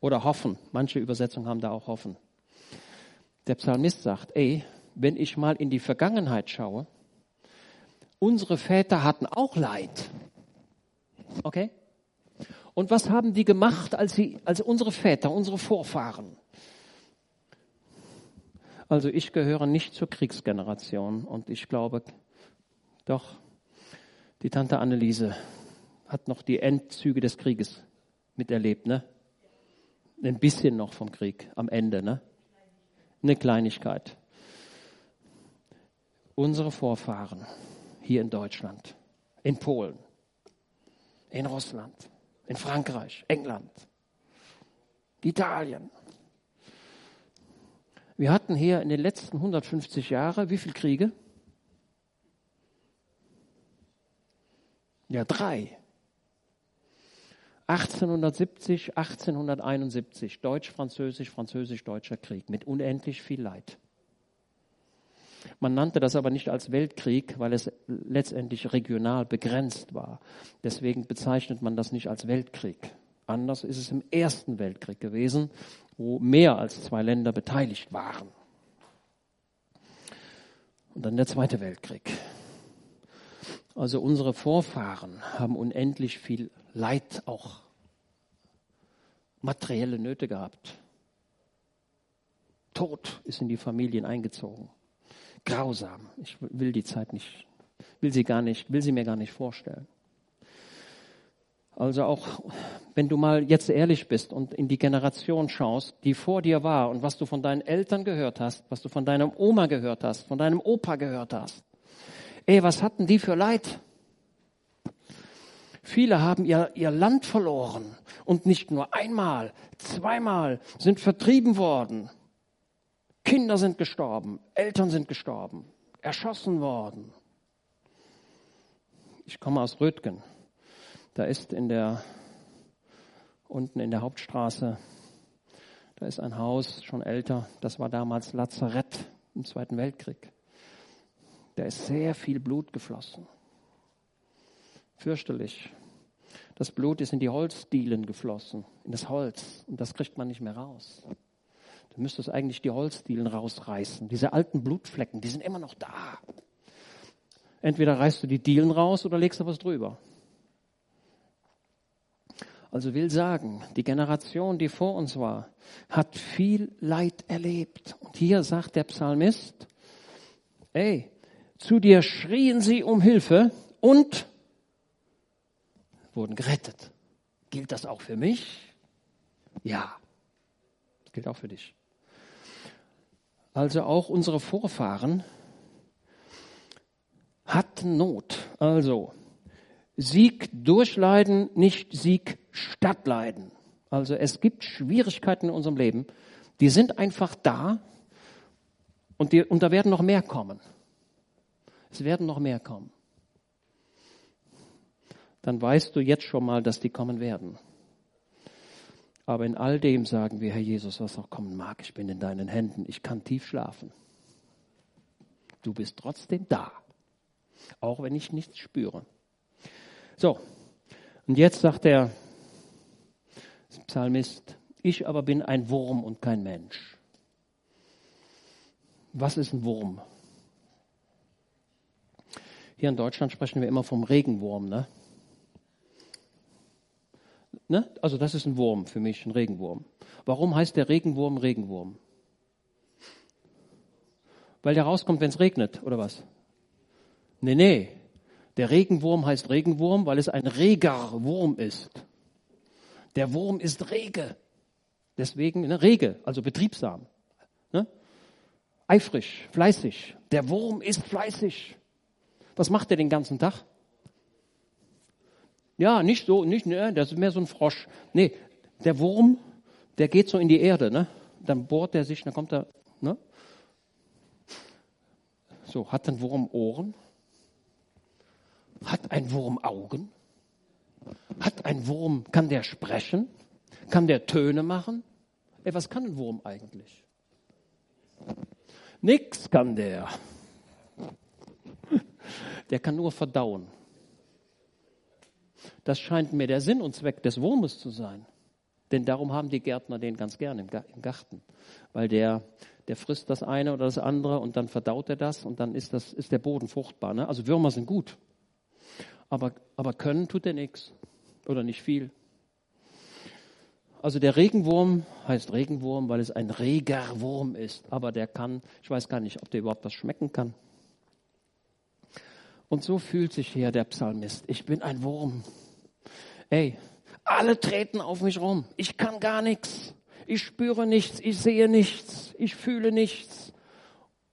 Oder hoffen. Manche Übersetzungen haben da auch hoffen. Der Psalmist sagt, ey, wenn ich mal in die Vergangenheit schaue, unsere Väter hatten auch Leid. Okay? Und was haben die gemacht, als sie, als unsere Väter, unsere Vorfahren also ich gehöre nicht zur Kriegsgeneration und ich glaube, doch, die Tante Anneliese hat noch die Endzüge des Krieges miterlebt, ne? Ein bisschen noch vom Krieg am Ende, ne? Eine Kleinigkeit. Unsere Vorfahren hier in Deutschland, in Polen, in Russland, in Frankreich, England, Italien, wir hatten hier in den letzten 150 Jahren wie viele Kriege? Ja, drei. 1870, 1871, Deutsch-Französisch, Französisch-Deutscher Krieg mit unendlich viel Leid. Man nannte das aber nicht als Weltkrieg, weil es letztendlich regional begrenzt war. Deswegen bezeichnet man das nicht als Weltkrieg. Anders ist es im Ersten Weltkrieg gewesen, wo mehr als zwei Länder beteiligt waren. Und dann der Zweite Weltkrieg. Also unsere Vorfahren haben unendlich viel Leid, auch materielle Nöte gehabt. Tod ist in die Familien eingezogen. Grausam. Ich will die Zeit nicht, will sie gar nicht, will sie mir gar nicht vorstellen. Also auch, wenn du mal jetzt ehrlich bist und in die Generation schaust, die vor dir war und was du von deinen Eltern gehört hast, was du von deinem Oma gehört hast, von deinem Opa gehört hast. Ey, was hatten die für Leid? Viele haben ihr, ihr Land verloren und nicht nur einmal, zweimal sind vertrieben worden. Kinder sind gestorben, Eltern sind gestorben, erschossen worden. Ich komme aus Rötgen. Da ist in der, unten in der Hauptstraße, da ist ein Haus, schon älter, das war damals Lazarett im Zweiten Weltkrieg. Da ist sehr viel Blut geflossen. Fürchterlich. Das Blut ist in die Holzdielen geflossen, in das Holz, und das kriegt man nicht mehr raus. Du müsstest eigentlich die Holzdielen rausreißen. Diese alten Blutflecken, die sind immer noch da. Entweder reißt du die Dielen raus oder legst du was drüber. Also will sagen, die Generation, die vor uns war, hat viel Leid erlebt. Und hier sagt der Psalmist, ey, zu dir schrien sie um Hilfe und wurden gerettet. Gilt das auch für mich? Ja, das gilt auch für dich. Also auch unsere Vorfahren hatten Not. Also Sieg durchleiden, nicht Sieg stattleiden. Also es gibt Schwierigkeiten in unserem Leben, die sind einfach da und, die, und da werden noch mehr kommen. Es werden noch mehr kommen. Dann weißt du jetzt schon mal, dass die kommen werden. Aber in all dem sagen wir, Herr Jesus, was auch kommen mag, ich bin in deinen Händen, ich kann tief schlafen. Du bist trotzdem da, auch wenn ich nichts spüre. So, und jetzt sagt der Psalmist, ich aber bin ein Wurm und kein Mensch. Was ist ein Wurm? Hier in Deutschland sprechen wir immer vom Regenwurm. Ne? Ne? Also das ist ein Wurm für mich, ein Regenwurm. Warum heißt der Regenwurm Regenwurm? Weil der rauskommt, wenn es regnet, oder was? Nee, nee. Der Regenwurm heißt Regenwurm, weil es ein reger Wurm ist. Der Wurm ist rege. Deswegen ne, rege, also betriebsam. Ne? Eifrig, fleißig. Der Wurm ist fleißig. Was macht er den ganzen Tag? Ja, nicht so, nicht, ne, das ist mehr so ein Frosch. Nee, der Wurm, der geht so in die Erde, ne? Dann bohrt er sich, dann kommt er, ne? So, hat ein Wurm Ohren? Hat ein Wurm Augen? Hat ein Wurm, kann der sprechen? Kann der Töne machen? Ey, was kann ein Wurm eigentlich? Nix kann der. [laughs] Der kann nur verdauen. Das scheint mir der Sinn und Zweck des Wurmes zu sein. Denn darum haben die Gärtner den ganz gern im Garten. Weil der, der frisst das eine oder das andere und dann verdaut er das und dann ist, das, ist der Boden fruchtbar. Ne? Also Würmer sind gut. Aber, aber können tut er nichts. Oder nicht viel. Also der Regenwurm heißt Regenwurm, weil es ein reger Wurm ist. Aber der kann, ich weiß gar nicht, ob der überhaupt was schmecken kann. Und so fühlt sich hier der Psalmist. Ich bin ein Wurm. Ey, alle treten auf mich rum. Ich kann gar nichts. Ich spüre nichts. Ich sehe nichts. Ich fühle nichts.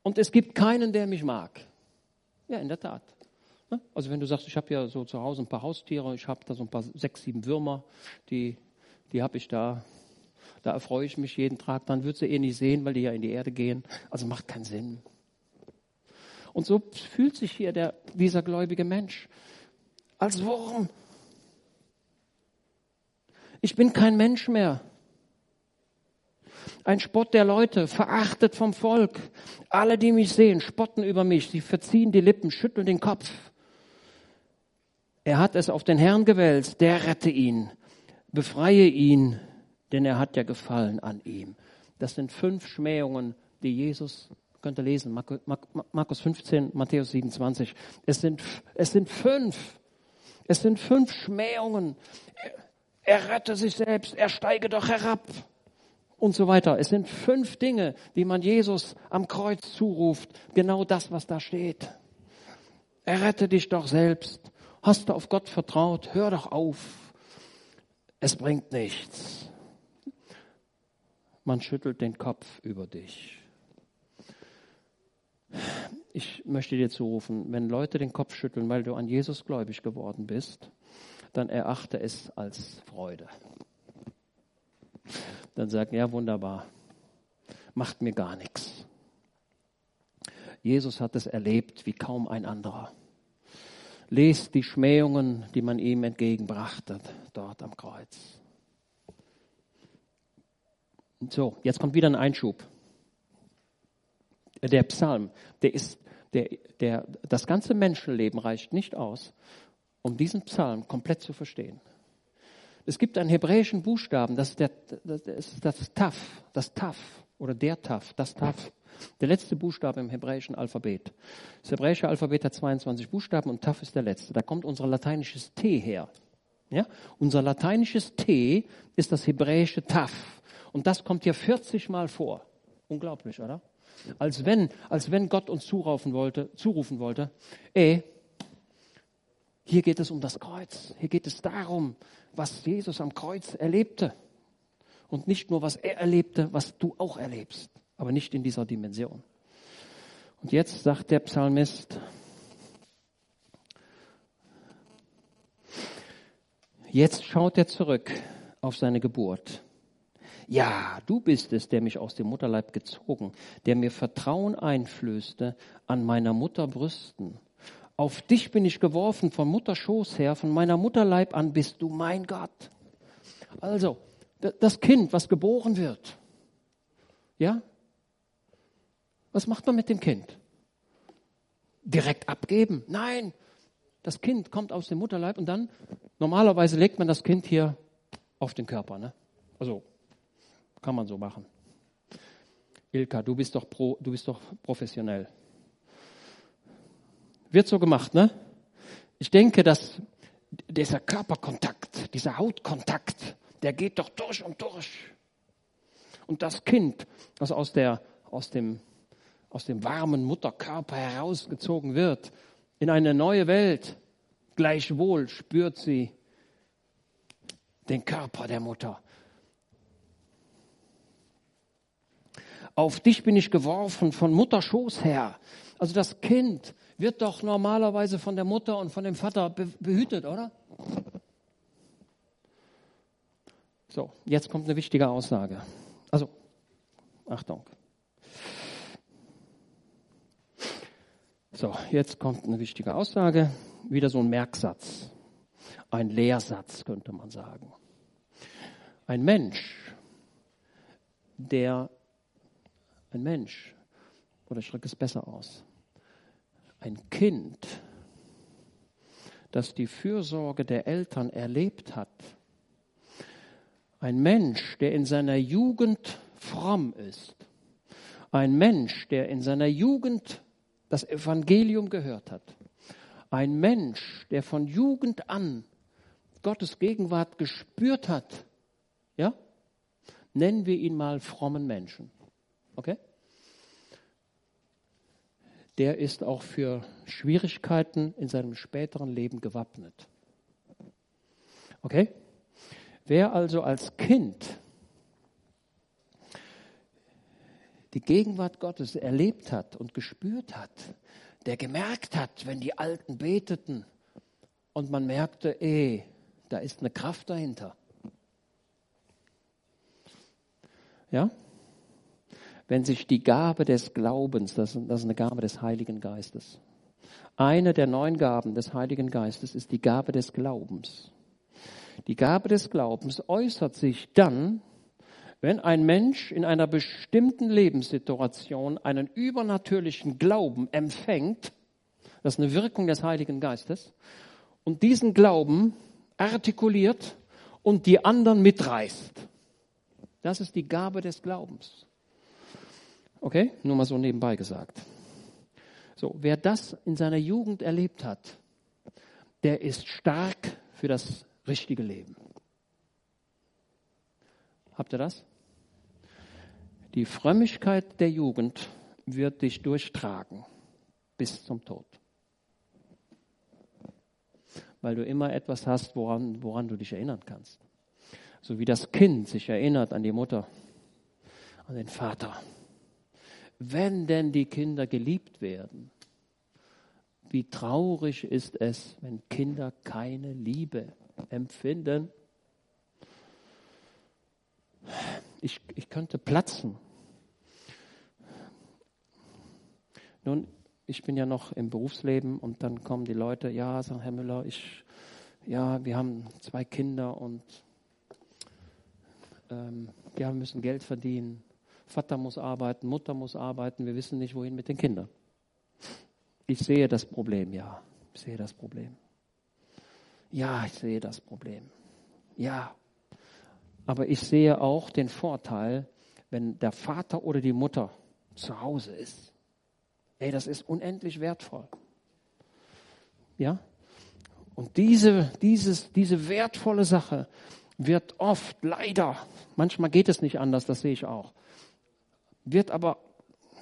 Und es gibt keinen, der mich mag. Ja, in der Tat. Ne? Also wenn du sagst, ich habe ja so zu Hause ein paar Haustiere, ich habe da so ein paar sechs, sieben Würmer, die, die habe ich da, da erfreue ich mich jeden Tag, dann würdest du eh nicht sehen, weil die ja in die Erde gehen. Also macht keinen Sinn. Und so fühlt sich hier der, dieser gläubige Mensch als Wurm. Ich bin kein Mensch mehr. Ein Spott der Leute, verachtet vom Volk. Alle, die mich sehen, spotten über mich. Sie verziehen die Lippen, schütteln den Kopf. Er hat es auf den Herrn gewälzt, der rette ihn, befreie ihn, denn er hat ja gefallen an ihm. Das sind fünf Schmähungen, die Jesus, könnt ihr lesen, Markus 15, Matthäus 27. Es sind, es sind fünf. Es sind fünf Schmähungen. Er rette sich selbst, er steige doch herab und so weiter. Es sind fünf Dinge, die man Jesus am Kreuz zuruft. Genau das, was da steht. Errette dich doch selbst. Hast du auf Gott vertraut? Hör doch auf. Es bringt nichts. Man schüttelt den Kopf über dich. Ich möchte dir zurufen, wenn Leute den Kopf schütteln, weil du an Jesus gläubig geworden bist, dann erachte es als Freude. Dann sag, ja wunderbar, macht mir gar nichts. Jesus hat es erlebt wie kaum ein anderer. Lest die Schmähungen, die man ihm entgegenbrachte, dort am Kreuz. So, jetzt kommt wieder ein Einschub. Der Psalm, der ist, der, der, das ganze Menschenleben reicht nicht aus, um diesen Psalm komplett zu verstehen. Es gibt einen hebräischen Buchstaben, das ist, der, das ist das Taf, das Taf oder der Taf, das Taf. Der letzte Buchstabe im hebräischen Alphabet. Das hebräische Alphabet hat 22 Buchstaben und Taf ist der letzte. Da kommt unser lateinisches T her. Ja? Unser lateinisches T ist das hebräische Taf. Und das kommt hier 40 Mal vor. Unglaublich, oder? Als wenn, als wenn Gott uns zurufen wollte, zurufen wollte, ey, hier geht es um das Kreuz. Hier geht es darum, was Jesus am Kreuz erlebte. Und nicht nur, was er erlebte, was du auch erlebst, aber nicht in dieser Dimension. Und jetzt sagt der Psalmist, jetzt schaut er zurück auf seine Geburt. Ja, du bist es, der mich aus dem Mutterleib gezogen, der mir Vertrauen einflößte an meiner Mutter Brüsten. Auf dich bin ich geworfen von Mutterschoß her, von meiner Mutterleib an bist du mein Gott. Also, das Kind, was geboren wird, ja? Was macht man mit dem Kind? Direkt abgeben? Nein, das Kind kommt aus dem Mutterleib und dann, normalerweise legt man das Kind hier auf den Körper, ne? Also, kann man so machen. Ilka, du bist doch, pro, du bist doch professionell. Wird so gemacht, ne? Ich denke, dass dieser Körperkontakt, dieser Hautkontakt, der geht doch durch und durch. Und das Kind, das aus, der, aus, dem, aus dem warmen Mutterkörper herausgezogen wird, in eine neue Welt, gleichwohl spürt sie den Körper der Mutter. Auf dich bin ich geworfen von Mutterschoß her. Also das Kind wird doch normalerweise von der Mutter und von dem Vater behütet, oder? So, jetzt kommt eine wichtige Aussage. Also, Achtung. So, jetzt kommt eine wichtige Aussage. Wieder so ein Merksatz. Ein Lehrsatz, könnte man sagen. Ein Mensch, der, ein Mensch, oder ich drücke es besser aus, ein Kind, das die Fürsorge der Eltern erlebt hat, ein Mensch, der in seiner Jugend fromm ist, ein Mensch, der in seiner Jugend das Evangelium gehört hat, ein Mensch, der von Jugend an Gottes Gegenwart gespürt hat, ja, nennen wir ihn mal frommen Menschen. Okay? der ist auch für Schwierigkeiten in seinem späteren Leben gewappnet. Okay? Wer also als Kind die Gegenwart Gottes erlebt hat und gespürt hat, der gemerkt hat, wenn die Alten beteten und man merkte, eh, da ist eine Kraft dahinter. Ja? Wenn sich die Gabe des Glaubens, das, das ist eine Gabe des Heiligen Geistes, eine der neun Gaben des Heiligen Geistes ist die Gabe des Glaubens. Die Gabe des Glaubens äußert sich dann, wenn ein Mensch in einer bestimmten Lebenssituation einen übernatürlichen Glauben empfängt, das ist eine Wirkung des Heiligen Geistes, und diesen Glauben artikuliert und die anderen mitreißt. Das ist die Gabe des Glaubens. Okay, nur mal so nebenbei gesagt. So, wer das in seiner Jugend erlebt hat, der ist stark für das richtige Leben. Habt ihr das? Die Frömmigkeit der Jugend wird dich durchtragen bis zum Tod. Weil du immer etwas hast, woran, woran du dich erinnern kannst. So wie das Kind sich erinnert an die Mutter, an den Vater. Wenn denn die Kinder geliebt werden, wie traurig ist es, wenn Kinder keine Liebe empfinden. Ich, ich könnte platzen. Nun, ich bin ja noch im Berufsleben und dann kommen die Leute, ja, sagen Herr Müller, ich, ja, wir haben zwei Kinder und ähm, wir müssen Geld verdienen. Vater muss arbeiten, Mutter muss arbeiten, wir wissen nicht, wohin mit den Kindern. Ich sehe das Problem, ja. Ich sehe das Problem. Ja, ich sehe das Problem. Ja. Aber ich sehe auch den Vorteil, wenn der Vater oder die Mutter zu Hause ist. Ey, das ist unendlich wertvoll. Ja? Und diese, dieses, diese wertvolle Sache wird oft, leider, manchmal geht es nicht anders, das sehe ich auch, wird aber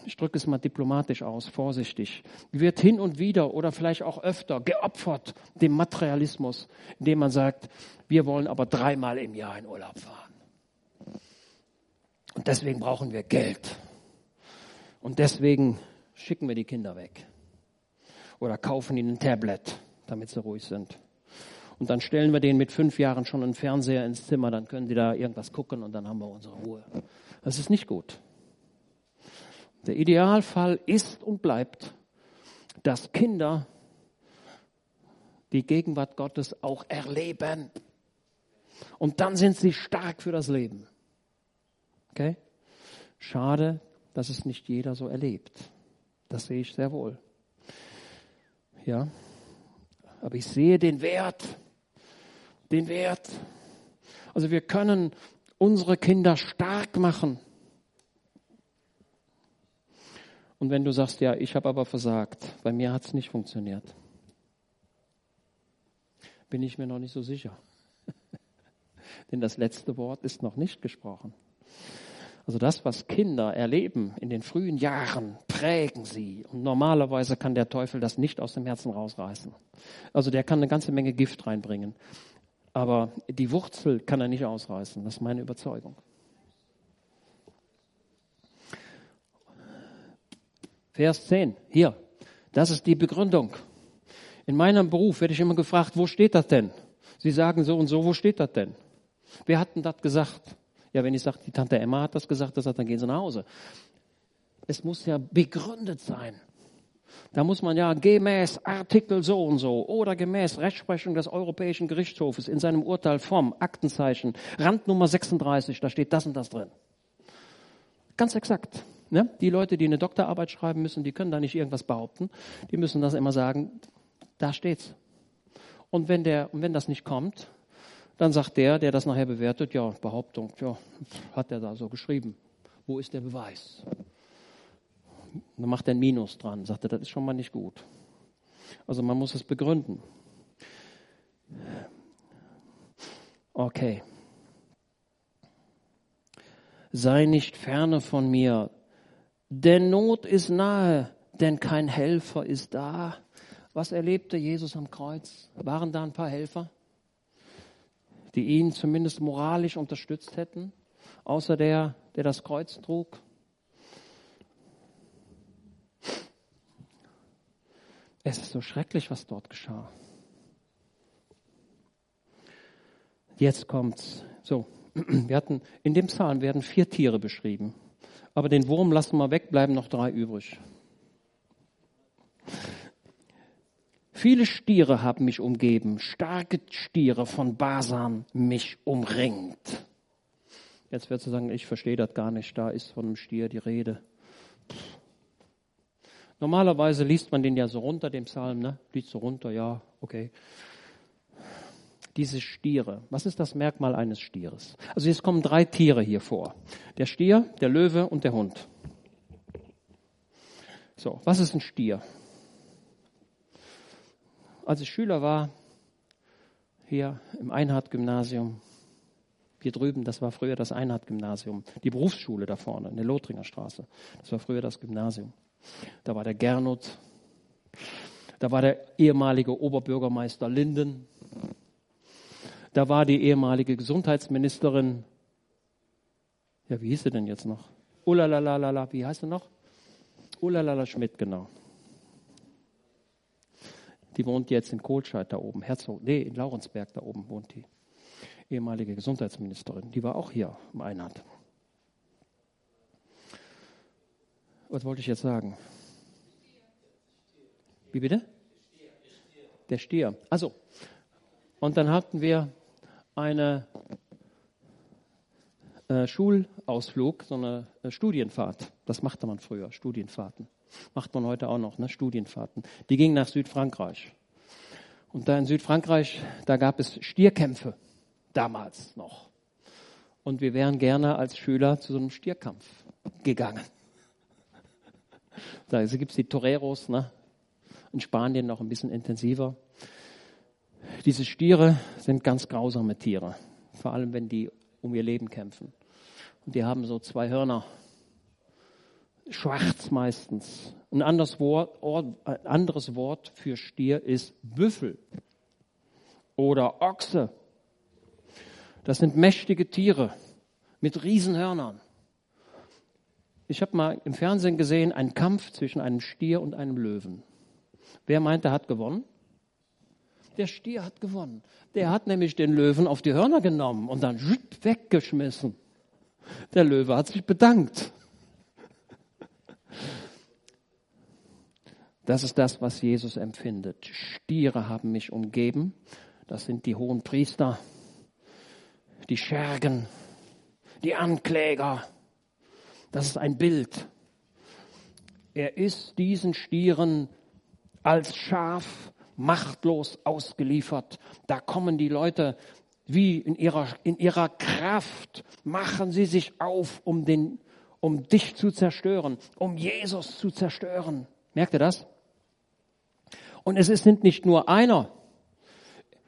ich drücke es mal diplomatisch aus, vorsichtig, wird hin und wieder oder vielleicht auch öfter geopfert dem Materialismus, indem man sagt, wir wollen aber dreimal im Jahr in Urlaub fahren. Und deswegen brauchen wir Geld. Und deswegen schicken wir die Kinder weg. Oder kaufen ihnen ein Tablet, damit sie ruhig sind. Und dann stellen wir denen mit fünf Jahren schon einen Fernseher ins Zimmer, dann können die da irgendwas gucken und dann haben wir unsere Ruhe. Das ist nicht gut. Der Idealfall ist und bleibt, dass Kinder die Gegenwart Gottes auch erleben. Und dann sind sie stark für das Leben. Okay? Schade, dass es nicht jeder so erlebt. Das sehe ich sehr wohl. Ja. Aber ich sehe den Wert. Den Wert. Also wir können unsere Kinder stark machen. Und wenn du sagst, ja, ich habe aber versagt, bei mir hat es nicht funktioniert, bin ich mir noch nicht so sicher. [laughs] Denn das letzte Wort ist noch nicht gesprochen. Also das, was Kinder erleben in den frühen Jahren, prägen sie. Und normalerweise kann der Teufel das nicht aus dem Herzen rausreißen. Also der kann eine ganze Menge Gift reinbringen. Aber die Wurzel kann er nicht ausreißen. Das ist meine Überzeugung. Vers 10, hier, das ist die Begründung. In meinem Beruf werde ich immer gefragt, wo steht das denn? Sie sagen so und so, wo steht das denn? Wer hat denn das gesagt? Ja, wenn ich sage, die Tante Emma hat das gesagt, das hat, dann gehen sie nach Hause. Es muss ja begründet sein. Da muss man ja gemäß Artikel so und so oder gemäß Rechtsprechung des Europäischen Gerichtshofes in seinem Urteil vom Aktenzeichen Randnummer 36, da steht das und das drin. Ganz exakt. Ne? Die Leute, die eine Doktorarbeit schreiben müssen, die können da nicht irgendwas behaupten. Die müssen das immer sagen, da steht's. Und wenn, der, und wenn das nicht kommt, dann sagt der, der das nachher bewertet, ja, Behauptung, ja, hat er da so geschrieben. Wo ist der Beweis? Dann macht er ein Minus dran, sagt er, das ist schon mal nicht gut. Also man muss es begründen. Okay. Sei nicht ferne von mir, denn Not ist nahe, denn kein Helfer ist da. Was erlebte Jesus am Kreuz? Waren da ein paar Helfer, die ihn zumindest moralisch unterstützt hätten, außer der, der das Kreuz trug? Es ist so schrecklich, was dort geschah. Jetzt kommt's. So, [clears throat] wir hatten, in dem Psalm werden vier Tiere beschrieben. Aber den Wurm lassen wir weg, bleiben noch drei übrig. Viele Stiere haben mich umgeben, starke Stiere von Basan mich umringt. Jetzt wird sie sagen, ich verstehe das gar nicht, da ist von einem Stier die Rede. Normalerweise liest man den ja so runter, dem Psalm, ne? Liest so runter, ja, okay. Diese Stiere, was ist das Merkmal eines Stieres? Also jetzt kommen drei Tiere hier vor. Der Stier, der Löwe und der Hund. So, was ist ein Stier? Als ich Schüler war, hier im Einhard-Gymnasium, hier drüben, das war früher das Einhard-Gymnasium, die Berufsschule da vorne in der Lothringer Straße, das war früher das Gymnasium. Da war der Gernot, da war der ehemalige Oberbürgermeister Linden, da war die ehemalige Gesundheitsministerin, ja, wie hieß sie denn jetzt noch? Ulalalala, wie heißt sie noch? Ulalala Schmidt, genau. Die wohnt jetzt in Kohlscheid da oben, Herzog, nee, in Laurensberg da oben wohnt die ehemalige Gesundheitsministerin. Die war auch hier im Einhand. Was wollte ich jetzt sagen? Wie bitte? Der Stier. Also, und dann hatten wir eine äh, Schulausflug, so eine äh, Studienfahrt. Das machte man früher, Studienfahrten. Macht man heute auch noch, ne? Studienfahrten. Die gingen nach Südfrankreich. Und da in Südfrankreich, da gab es Stierkämpfe, damals noch. Und wir wären gerne als Schüler zu so einem Stierkampf gegangen. [laughs] Da gibt es die Toreros, ne? in Spanien noch ein bisschen intensiver. Diese Stiere sind ganz grausame Tiere, vor allem wenn die um ihr Leben kämpfen. Und die haben so zwei Hörner, schwarz meistens. Ein anderes Wort, ein anderes Wort für Stier ist Büffel oder Ochse. Das sind mächtige Tiere mit Riesenhörnern. Ich habe mal im Fernsehen gesehen einen Kampf zwischen einem Stier und einem Löwen. Wer meint, er hat gewonnen? Der Stier hat gewonnen. Der hat nämlich den Löwen auf die Hörner genommen und dann weggeschmissen. Der Löwe hat sich bedankt. Das ist das, was Jesus empfindet. Stiere haben mich umgeben. Das sind die hohen Priester, die Schergen, die Ankläger, das ist ein Bild. Er ist diesen Stieren als Schaf machtlos ausgeliefert. Da kommen die Leute wie in ihrer, in ihrer Kraft, machen sie sich auf, um, den, um dich zu zerstören, um Jesus zu zerstören. Merkt ihr das? Und es sind nicht nur einer.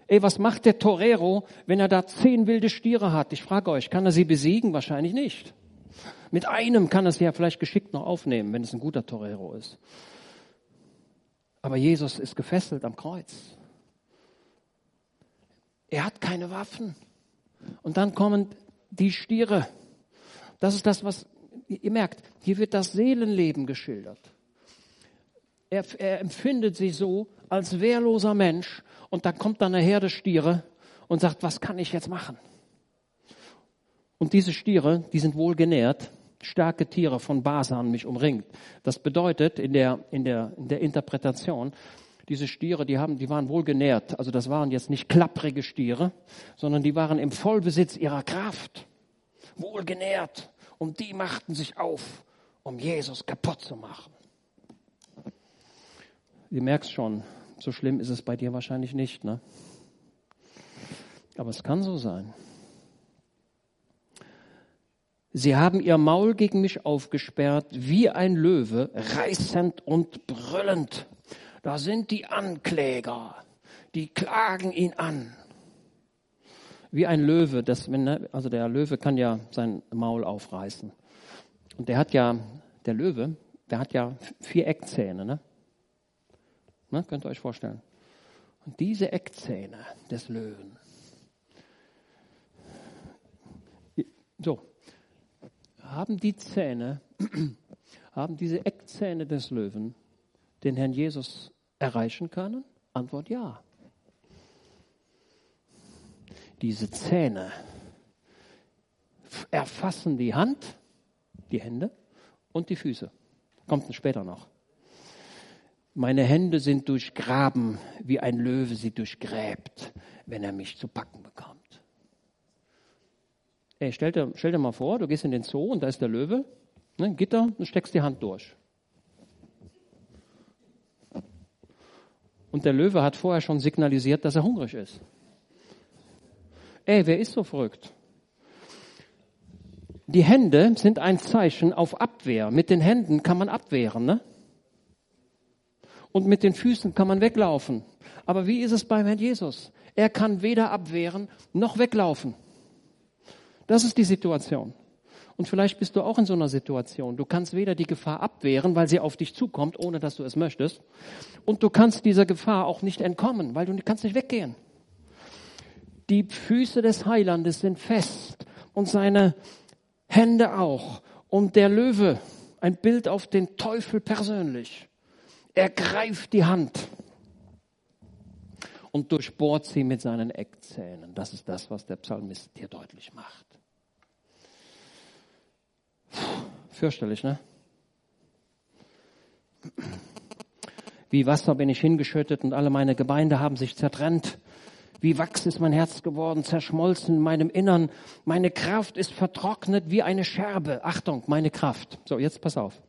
Ey, was macht der Torero, wenn er da zehn wilde Stiere hat? Ich frage euch, kann er sie besiegen? Wahrscheinlich nicht. Mit einem kann es ja vielleicht geschickt noch aufnehmen, wenn es ein guter Torero ist. Aber Jesus ist gefesselt am Kreuz. Er hat keine Waffen. Und dann kommen die Stiere. Das ist das, was ihr merkt. Hier wird das Seelenleben geschildert. Er, er empfindet sich so als wehrloser Mensch und da kommt dann eine Herde Stiere und sagt, was kann ich jetzt machen? Und diese Stiere, die sind wohl genährt starke Tiere von Basan mich umringt. Das bedeutet in der, in der, in der Interpretation, diese Stiere, die haben, die waren wohl genährt. Also das waren jetzt nicht klapprige Stiere, sondern die waren im Vollbesitz ihrer Kraft. Wohl genährt. Und die machten sich auf, um Jesus kaputt zu machen. Du merkst schon, so schlimm ist es bei dir wahrscheinlich nicht, ne? Aber es kann so sein. Sie haben ihr Maul gegen mich aufgesperrt, wie ein Löwe, reißend und brüllend. Da sind die Ankläger, die klagen ihn an. Wie ein Löwe, das, ne, also der Löwe kann ja sein Maul aufreißen. Und der hat ja, der Löwe, der hat ja vier Eckzähne, ne? ne? Könnt ihr euch vorstellen. Und diese Eckzähne des Löwen, so, haben die Zähne, [clears throat] haben diese Eckzähne des Löwen den Herrn Jesus erreichen können? Antwort ja. Diese Zähne erfassen die Hand, die Hände und die Füße. Kommt später noch. Meine Hände sind durchgraben, wie ein Löwe sie durchgräbt, wenn er mich zu packen bekommt. Ey, stell dir, stell dir mal vor, du gehst in den Zoo und da ist der Löwe, ne, Gitter, und steckst die Hand durch. Und der Löwe hat vorher schon signalisiert, dass er hungrig ist. Ey, wer ist so verrückt? Die Hände sind ein Zeichen auf Abwehr. Mit den Händen kann man abwehren, ne? Und mit den Füßen kann man weglaufen. Aber wie ist es beim Herrn Jesus? Er kann weder abwehren noch weglaufen. Das ist die Situation. Und vielleicht bist du auch in so einer Situation. Du kannst weder die Gefahr abwehren, weil sie auf dich zukommt, ohne dass du es möchtest. Und du kannst dieser Gefahr auch nicht entkommen, weil du kannst nicht weggehen. Die Füße des Heilandes sind fest und seine Hände auch. Und der Löwe, ein Bild auf den Teufel persönlich. Er greift die Hand und durchbohrt sie mit seinen Eckzähnen. Das ist das, was der Psalmist hier deutlich macht. Fürchterlich, ne? Wie Wasser bin ich hingeschüttet und alle meine Gebeinde haben sich zertrennt. Wie Wachs ist mein Herz geworden, zerschmolzen in meinem Innern. Meine Kraft ist vertrocknet wie eine Scherbe. Achtung, meine Kraft. So, jetzt pass auf.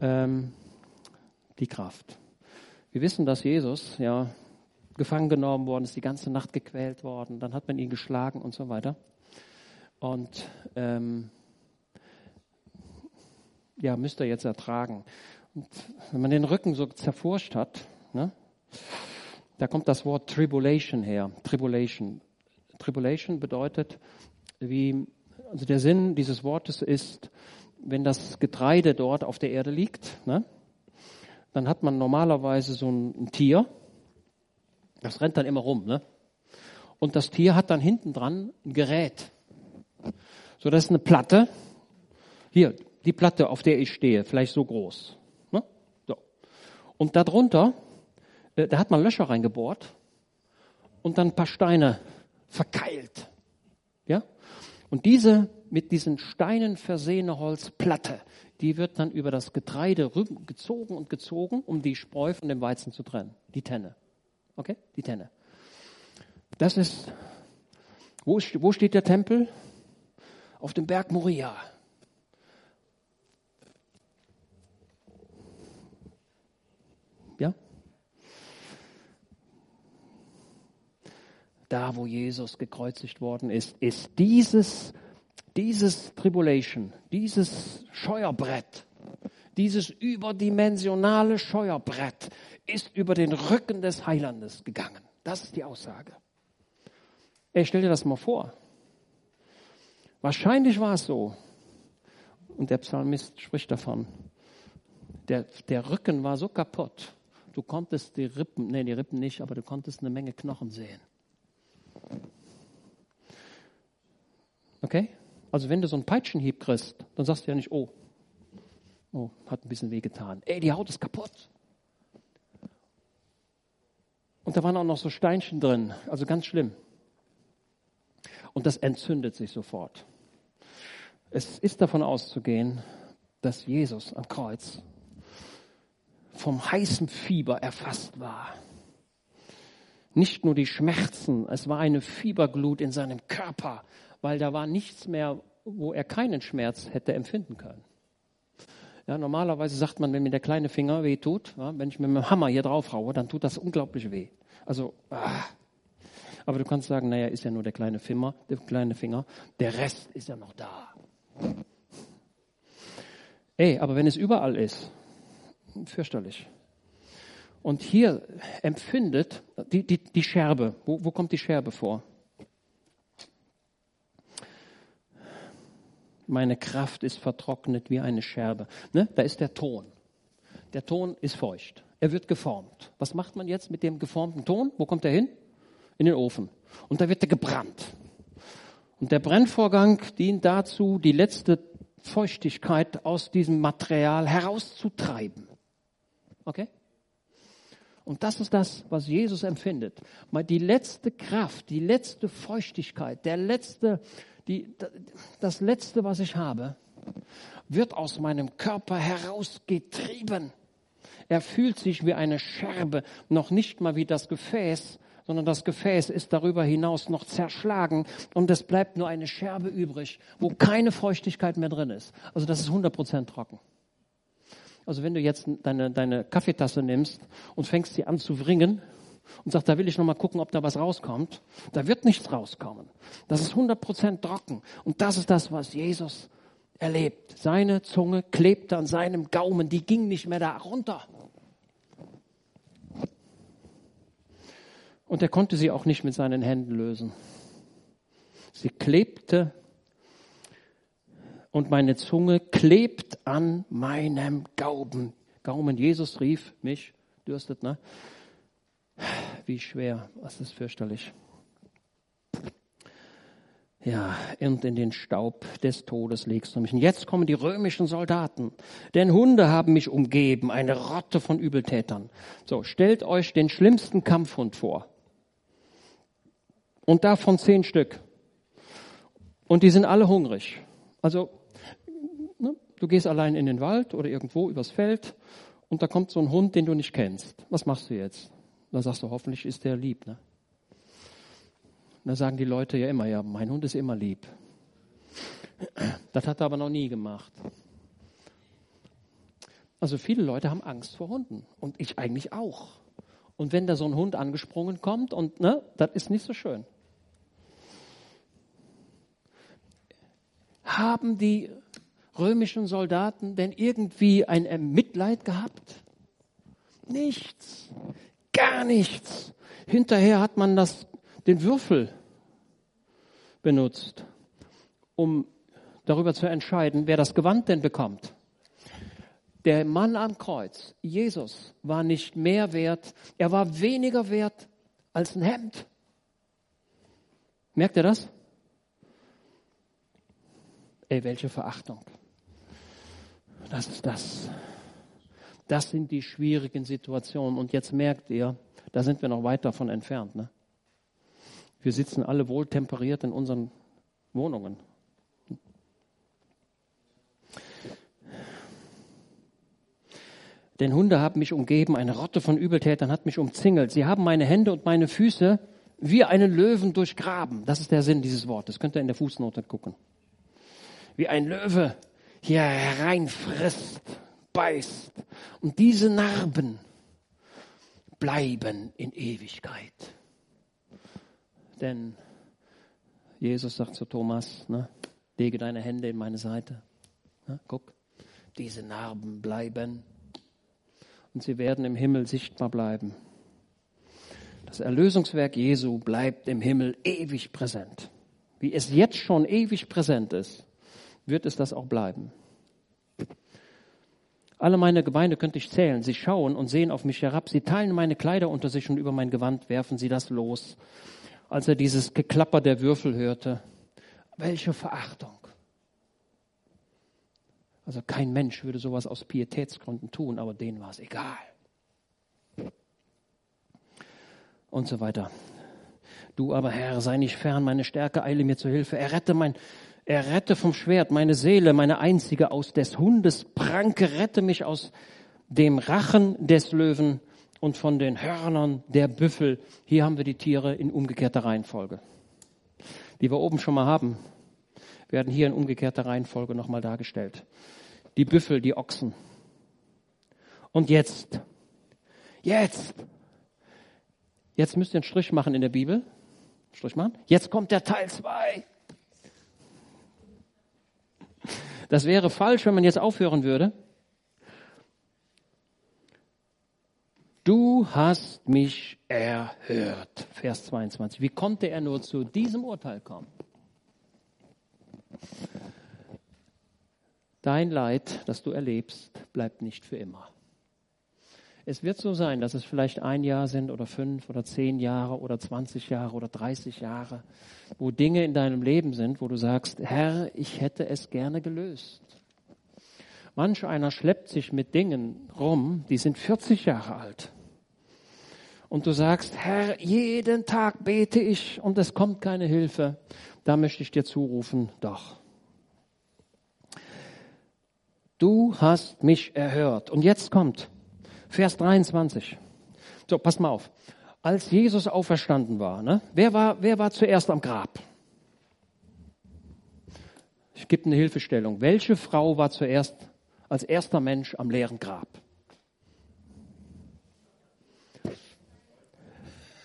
Ähm, die Kraft. Wir wissen, dass Jesus ja gefangen genommen worden ist, die ganze Nacht gequält worden, dann hat man ihn geschlagen und so weiter. Und ähm, ja, müsst ihr jetzt ertragen. Und wenn man den Rücken so zerforscht hat, ne, da kommt das Wort Tribulation her. Tribulation. Tribulation bedeutet, wie, also der Sinn dieses Wortes ist, wenn das Getreide dort auf der Erde liegt, ne, dann hat man normalerweise so ein, ein, Tier, das rennt dann immer rum, ne? Und das Tier hat dann hinten dran ein Gerät. So, das ist eine Platte. Hier, die Platte, auf der ich stehe, vielleicht so groß. Ne? So. Und darunter äh, da hat man Löcher reingebohrt und dann ein paar Steine verkeilt. Ja? Und diese mit diesen Steinen versehene Holzplatte, die wird dann über das Getreide gezogen und gezogen, um die Spreu von dem Weizen zu trennen. Die Tenne. Okay? Die Tenne. Das ist, wo, wo steht der Tempel? Auf dem Berg Moria. da wo Jesus gekreuzigt worden ist, ist dieses, dieses Tribulation, dieses Scheuerbrett, dieses überdimensionale Scheuerbrett ist über den Rücken des Heilandes gegangen. Das ist die Aussage. Ey, stell dir das mal vor. Wahrscheinlich war es so. Und der Psalmist spricht davon. Der, der Rücken war so kaputt. Du konntest die Rippen, nee, die Rippen nicht, aber du konntest eine Menge Knochen sehen. Okay? Also wenn du so einen Peitschenhieb kriegst, dann sagst du ja nicht, oh, oh, hat ein bisschen wehgetan. Ey, die Haut ist kaputt. Und da waren auch noch so Steinchen drin, also ganz schlimm. Und das entzündet sich sofort. Es ist davon auszugehen, dass Jesus am Kreuz vom heißen Fieber erfasst war nicht nur die Schmerzen, es war eine Fieberglut in seinem Körper, weil da war nichts mehr, wo er keinen Schmerz hätte empfinden können. Ja, normalerweise sagt man, wenn mir der kleine Finger weh tut, ja, wenn ich mit dem Hammer hier drauf haue, dann tut das unglaublich weh. Also, ah. aber du kannst sagen, naja, ist ja nur der kleine Finger, der kleine Finger, der Rest ist ja noch da. Ey, aber wenn es überall ist, fürchterlich. Und hier empfindet die, die, die Scherbe. Wo, wo kommt die Scherbe vor? Meine Kraft ist vertrocknet wie eine Scherbe. Ne? Da ist der Ton. Der Ton ist feucht. Er wird geformt. Was macht man jetzt mit dem geformten Ton? Wo kommt er hin? In den Ofen. Und da wird er gebrannt. Und der Brennvorgang dient dazu, die letzte Feuchtigkeit aus diesem Material herauszutreiben. Okay? Und das ist das, was Jesus empfindet. Die letzte Kraft, die letzte Feuchtigkeit, der letzte, die, das letzte, was ich habe, wird aus meinem Körper herausgetrieben. Er fühlt sich wie eine Scherbe, noch nicht mal wie das Gefäß, sondern das Gefäß ist darüber hinaus noch zerschlagen und es bleibt nur eine Scherbe übrig, wo keine Feuchtigkeit mehr drin ist. Also das ist 100% trocken. Also wenn du jetzt deine, deine Kaffeetasse nimmst und fängst sie an zu wringen und sagst, da will ich noch mal gucken, ob da was rauskommt, da wird nichts rauskommen. Das ist 100% trocken. Und das ist das, was Jesus erlebt. Seine Zunge klebte an seinem Gaumen, die ging nicht mehr da runter. Und er konnte sie auch nicht mit seinen Händen lösen. Sie klebte und meine Zunge klebt an meinem Gaumen. Gaumen. Jesus rief mich, dürstet, ne? Wie schwer, was ist fürchterlich. Ja, und in den Staub des Todes legst du mich. Und jetzt kommen die römischen Soldaten. Denn Hunde haben mich umgeben, eine Rotte von Übeltätern. So, stellt euch den schlimmsten Kampfhund vor. Und davon zehn Stück. Und die sind alle hungrig. Also, ne, du gehst allein in den Wald oder irgendwo übers Feld und da kommt so ein Hund, den du nicht kennst. Was machst du jetzt? Da sagst du, hoffentlich ist der lieb. Ne? Da sagen die Leute ja immer, ja, mein Hund ist immer lieb. Das hat er aber noch nie gemacht. Also viele Leute haben Angst vor Hunden und ich eigentlich auch. Und wenn da so ein Hund angesprungen kommt und ne, das ist nicht so schön. Haben die römischen Soldaten denn irgendwie ein Mitleid gehabt? Nichts, gar nichts. Hinterher hat man das den Würfel benutzt, um darüber zu entscheiden, wer das Gewand denn bekommt. Der Mann am Kreuz, Jesus, war nicht mehr wert, er war weniger wert als ein Hemd. Merkt ihr das? Ey, welche Verachtung. Das ist das. Das sind die schwierigen Situationen. Und jetzt merkt ihr, da sind wir noch weit davon entfernt. Ne? Wir sitzen alle wohltemperiert in unseren Wohnungen. Denn Hunde haben mich umgeben, eine Rotte von Übeltätern hat mich umzingelt. Sie haben meine Hände und meine Füße wie einen Löwen durchgraben. Das ist der Sinn dieses Wortes. Könnt ihr in der Fußnote gucken. Wie ein Löwe hier hereinfrisst, beißt. Und diese Narben bleiben in Ewigkeit. Denn Jesus sagt zu Thomas, ne, lege deine Hände in meine Seite. Ne, guck, diese Narben bleiben und sie werden im Himmel sichtbar bleiben. Das Erlösungswerk Jesu bleibt im Himmel ewig präsent. Wie es jetzt schon ewig präsent ist, wird es das auch bleiben. Alle meine Gemeinde könnte ich zählen. Sie schauen und sehen auf mich herab. Sie teilen meine Kleider unter sich und über mein Gewand werfen sie das los als er dieses Geklapper der Würfel hörte. Welche Verachtung. Also kein Mensch würde sowas aus Pietätsgründen tun, aber denen war es egal. Und so weiter. Du aber, Herr, sei nicht fern, meine Stärke eile mir zu Hilfe. Errette mein, errette vom Schwert meine Seele, meine einzige aus des Hundes Pranke, rette mich aus dem Rachen des Löwen und von den Hörnern der Büffel. Hier haben wir die Tiere in umgekehrter Reihenfolge. Die wir oben schon mal haben, werden hier in umgekehrter Reihenfolge nochmal dargestellt. Die Büffel, die Ochsen. Und jetzt, jetzt, jetzt müsst ihr einen Strich machen in der Bibel. Strich machen. Jetzt kommt der Teil 2. Das wäre falsch, wenn man jetzt aufhören würde. Du hast mich erhört. Vers 22. Wie konnte er nur zu diesem Urteil kommen? Dein Leid, das du erlebst, bleibt nicht für immer. Es wird so sein, dass es vielleicht ein Jahr sind oder fünf oder zehn Jahre oder zwanzig Jahre oder dreißig Jahre, wo Dinge in deinem Leben sind, wo du sagst, Herr, ich hätte es gerne gelöst. Manch einer schleppt sich mit Dingen rum, die sind 40 Jahre alt und du sagst, Herr, jeden Tag bete ich und es kommt keine Hilfe, da möchte ich dir zurufen, doch. Du hast mich erhört. Und jetzt kommt Vers 23. So, pass mal auf. Als Jesus auferstanden war, ne, wer war, wer war zuerst am Grab? Ich gebe eine Hilfestellung. Welche Frau war zuerst als erster Mensch am leeren Grab?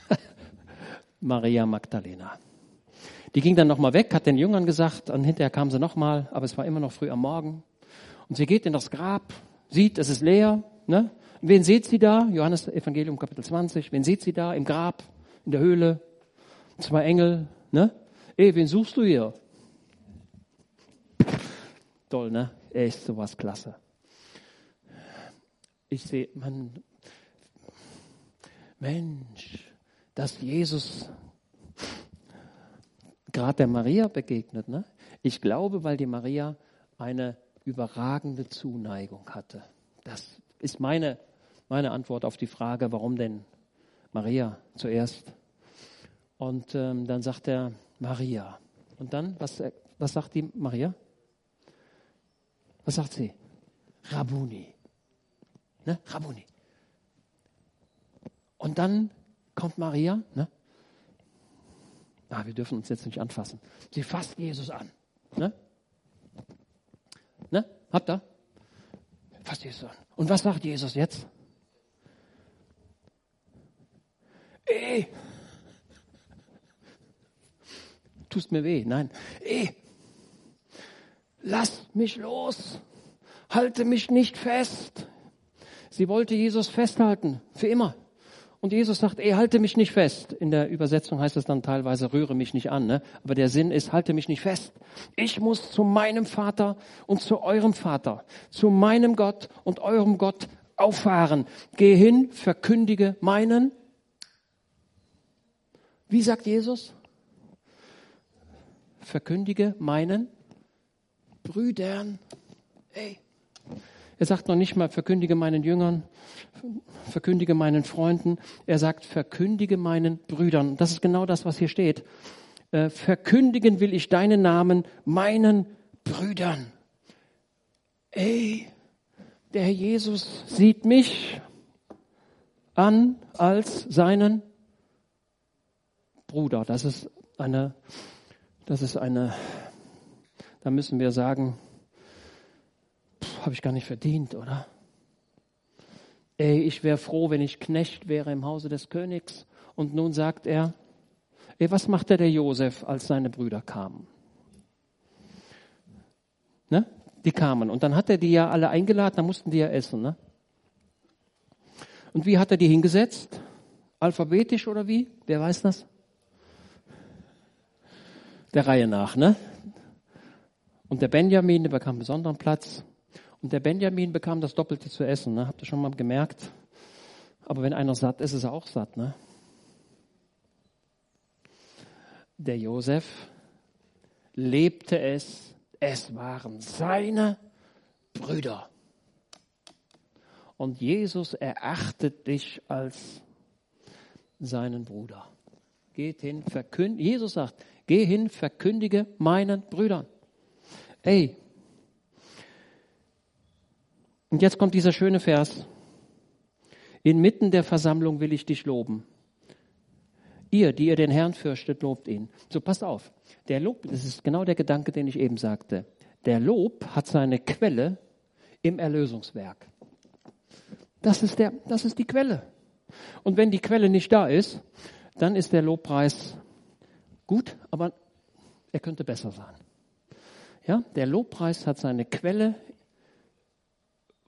[laughs] Maria Magdalena. Die ging dann nochmal weg, hat den Jüngern gesagt, und hinterher kam sie nochmal, aber es war immer noch früh am Morgen. Und sie geht in das Grab, sieht, es ist leer. Ne? Wen sieht sie da? Johannes Evangelium Kapitel 20. Wen sieht sie da? Im Grab, in der Höhle. Zwei Engel. Ne? Ey, wen suchst du hier? Toll, ne? Echt sowas klasse. Ich sehe, man, Mensch, dass Jesus gerade der Maria begegnet. Ne? Ich glaube, weil die Maria eine überragende Zuneigung hatte. Das ist meine, meine Antwort auf die Frage, warum denn Maria zuerst. Und ähm, dann sagt er Maria. Und dann, was, was sagt die Maria? Was sagt sie? Rabuni. Ne? Rabuni. Und dann kommt Maria, ne? Ah, wir dürfen uns jetzt nicht anfassen. Sie fasst Jesus an. Ne? Ne? Habt ihr? Fasst Jesus an. Und was sagt Jesus jetzt? Ey! Tust mir weh. Nein. Ey! Lass mich los. Halte mich nicht fest. Sie wollte Jesus festhalten. Für immer. Und Jesus sagt, ey, halte mich nicht fest. In der Übersetzung heißt es dann teilweise, rühre mich nicht an. Ne? Aber der Sinn ist, halte mich nicht fest. Ich muss zu meinem Vater und zu eurem Vater, zu meinem Gott und eurem Gott auffahren. Geh hin, verkündige meinen. Wie sagt Jesus? Verkündige meinen Brüdern. Ey. Er sagt noch nicht mal, verkündige meinen Jüngern, verkündige meinen Freunden. Er sagt, verkündige meinen Brüdern. Das ist genau das, was hier steht. Äh, verkündigen will ich deinen Namen meinen Brüdern. Ey, der Herr Jesus sieht mich an als seinen Bruder. Das ist eine, das ist eine, da müssen wir sagen, habe ich gar nicht verdient, oder? Ey, ich wäre froh, wenn ich Knecht wäre im Hause des Königs. Und nun sagt er, ey, was machte der Josef, als seine Brüder kamen? Ne? Die kamen. Und dann hat er die ja alle eingeladen, dann mussten die ja essen. Ne? Und wie hat er die hingesetzt? Alphabetisch oder wie? Wer weiß das? Der Reihe nach, ne? Und der Benjamin, der bekam einen besonderen Platz. Und der Benjamin bekam das Doppelte zu essen. Ne? Habt ihr schon mal gemerkt? Aber wenn einer satt ist, ist er auch satt. Ne? Der Josef lebte es. Es waren seine Brüder. Und Jesus erachtet dich als seinen Bruder. Geht hin, verkündige. Jesus sagt, geh hin, verkündige meinen Brüdern. Ey, und jetzt kommt dieser schöne Vers. Inmitten der Versammlung will ich dich loben. Ihr, die ihr den Herrn fürchtet, lobt ihn. So passt auf. Der Lob, das ist genau der Gedanke, den ich eben sagte. Der Lob hat seine Quelle im Erlösungswerk. Das ist der, das ist die Quelle. Und wenn die Quelle nicht da ist, dann ist der Lobpreis gut, aber er könnte besser sein. Ja, der Lobpreis hat seine Quelle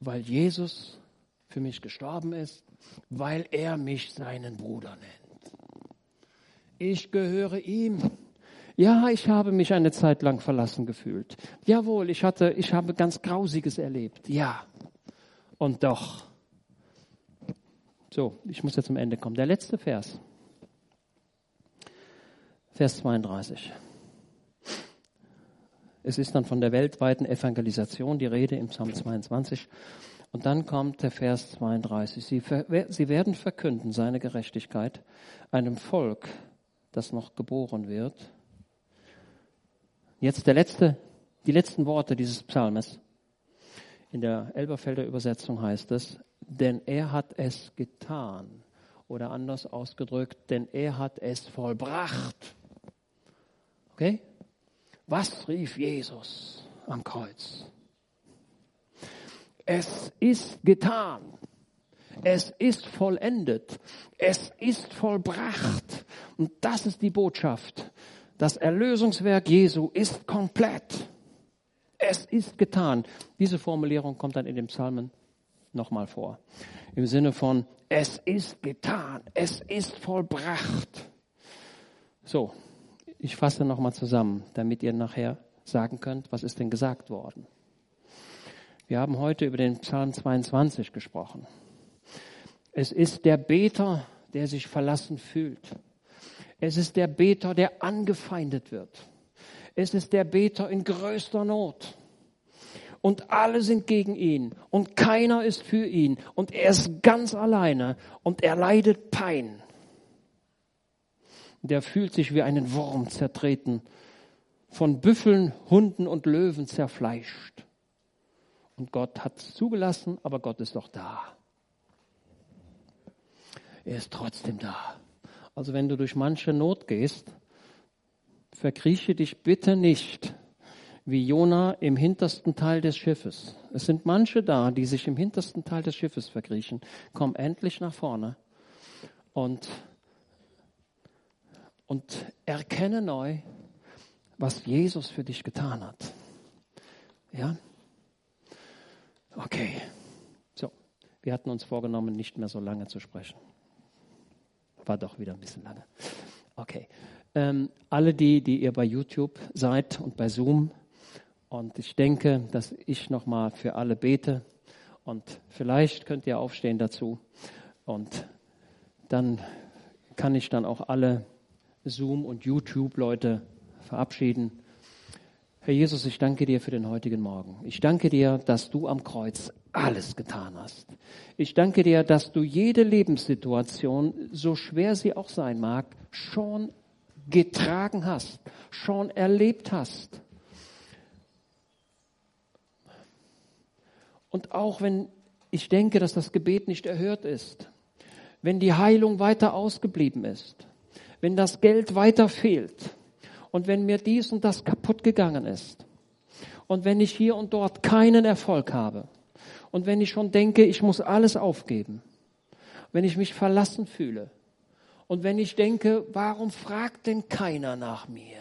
weil Jesus für mich gestorben ist, weil er mich seinen Bruder nennt. Ich gehöre ihm. Ja, ich habe mich eine Zeit lang verlassen gefühlt. Jawohl, ich hatte, ich habe ganz Grausiges erlebt. Ja. Und doch. So, ich muss jetzt zum Ende kommen. Der letzte Vers. Vers 32. Es ist dann von der weltweiten Evangelisation die Rede im Psalm 22. Und dann kommt der Vers 32. Sie, sie werden verkünden seine Gerechtigkeit einem Volk, das noch geboren wird. Jetzt der letzte, die letzten Worte dieses Psalmes. In der Elberfelder Übersetzung heißt es, denn er hat es getan. Oder anders ausgedrückt, denn er hat es vollbracht. Okay? Was rief Jesus am Kreuz? Es ist getan. Es ist vollendet. Es ist vollbracht. Und das ist die Botschaft. Das Erlösungswerk Jesu ist komplett. Es ist getan. Diese Formulierung kommt dann in dem Psalmen nochmal vor. Im Sinne von, es ist getan, es ist vollbracht. So, ich fasse nochmal zusammen, damit ihr nachher sagen könnt, was ist denn gesagt worden. Wir haben heute über den Psalm 22 gesprochen. Es ist der Beter, der sich verlassen fühlt. Es ist der Beter, der angefeindet wird. Es ist der Beter in größter Not. Und alle sind gegen ihn. Und keiner ist für ihn. Und er ist ganz alleine. Und er leidet Pein. Der fühlt sich wie einen Wurm zertreten. Von Büffeln, Hunden und Löwen zerfleischt. Und Gott hat es zugelassen, aber Gott ist doch da. Er ist trotzdem da. Also wenn du durch manche Not gehst, verkrieche dich bitte nicht wie Jona im hintersten Teil des Schiffes. Es sind manche da, die sich im hintersten Teil des Schiffes verkriechen. Komm endlich nach vorne und, und erkenne neu, was Jesus für dich getan hat. Ja? Okay. So. Wir hatten uns vorgenommen, nicht mehr so lange zu sprechen. War doch wieder ein bisschen lange. Okay. Ähm, alle die, die ihr bei YouTube seid und bei Zoom, und ich denke, dass ich nochmal für alle bete. Und vielleicht könnt ihr aufstehen dazu. Und dann kann ich dann auch alle Zoom- und YouTube-Leute verabschieden. Herr Jesus, ich danke dir für den heutigen Morgen. Ich danke dir, dass du am Kreuz alles getan hast. Ich danke dir, dass du jede Lebenssituation, so schwer sie auch sein mag, schon getragen hast, schon erlebt hast. Und auch wenn ich denke, dass das Gebet nicht erhört ist, wenn die Heilung weiter ausgeblieben ist, wenn das Geld weiter fehlt, und wenn mir dies und das kaputt gegangen ist und wenn ich hier und dort keinen Erfolg habe und wenn ich schon denke, ich muss alles aufgeben, wenn ich mich verlassen fühle und wenn ich denke, warum fragt denn keiner nach mir?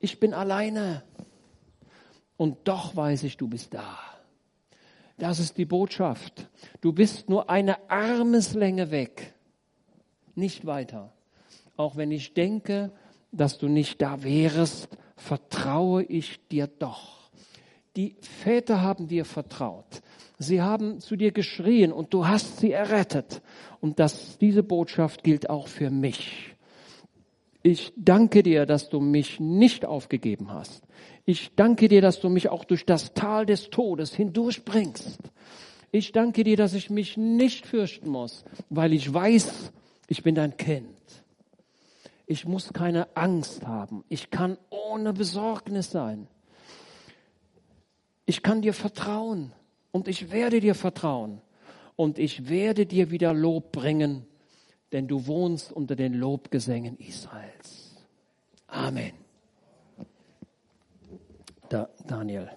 Ich bin alleine und doch weiß ich, du bist da. Das ist die Botschaft. Du bist nur eine Armeslänge weg, nicht weiter. Auch wenn ich denke, dass du nicht da wärst, vertraue ich dir doch. Die Väter haben dir vertraut. Sie haben zu dir geschrien und du hast sie errettet. Und das, diese Botschaft gilt auch für mich. Ich danke dir, dass du mich nicht aufgegeben hast. Ich danke dir, dass du mich auch durch das Tal des Todes hindurchbringst. Ich danke dir, dass ich mich nicht fürchten muss, weil ich weiß, ich bin dein Kind. Ich muss keine Angst haben. Ich kann ohne Besorgnis sein. Ich kann dir vertrauen und ich werde dir vertrauen und ich werde dir wieder Lob bringen, denn du wohnst unter den Lobgesängen Israels. Amen. Da, Daniel.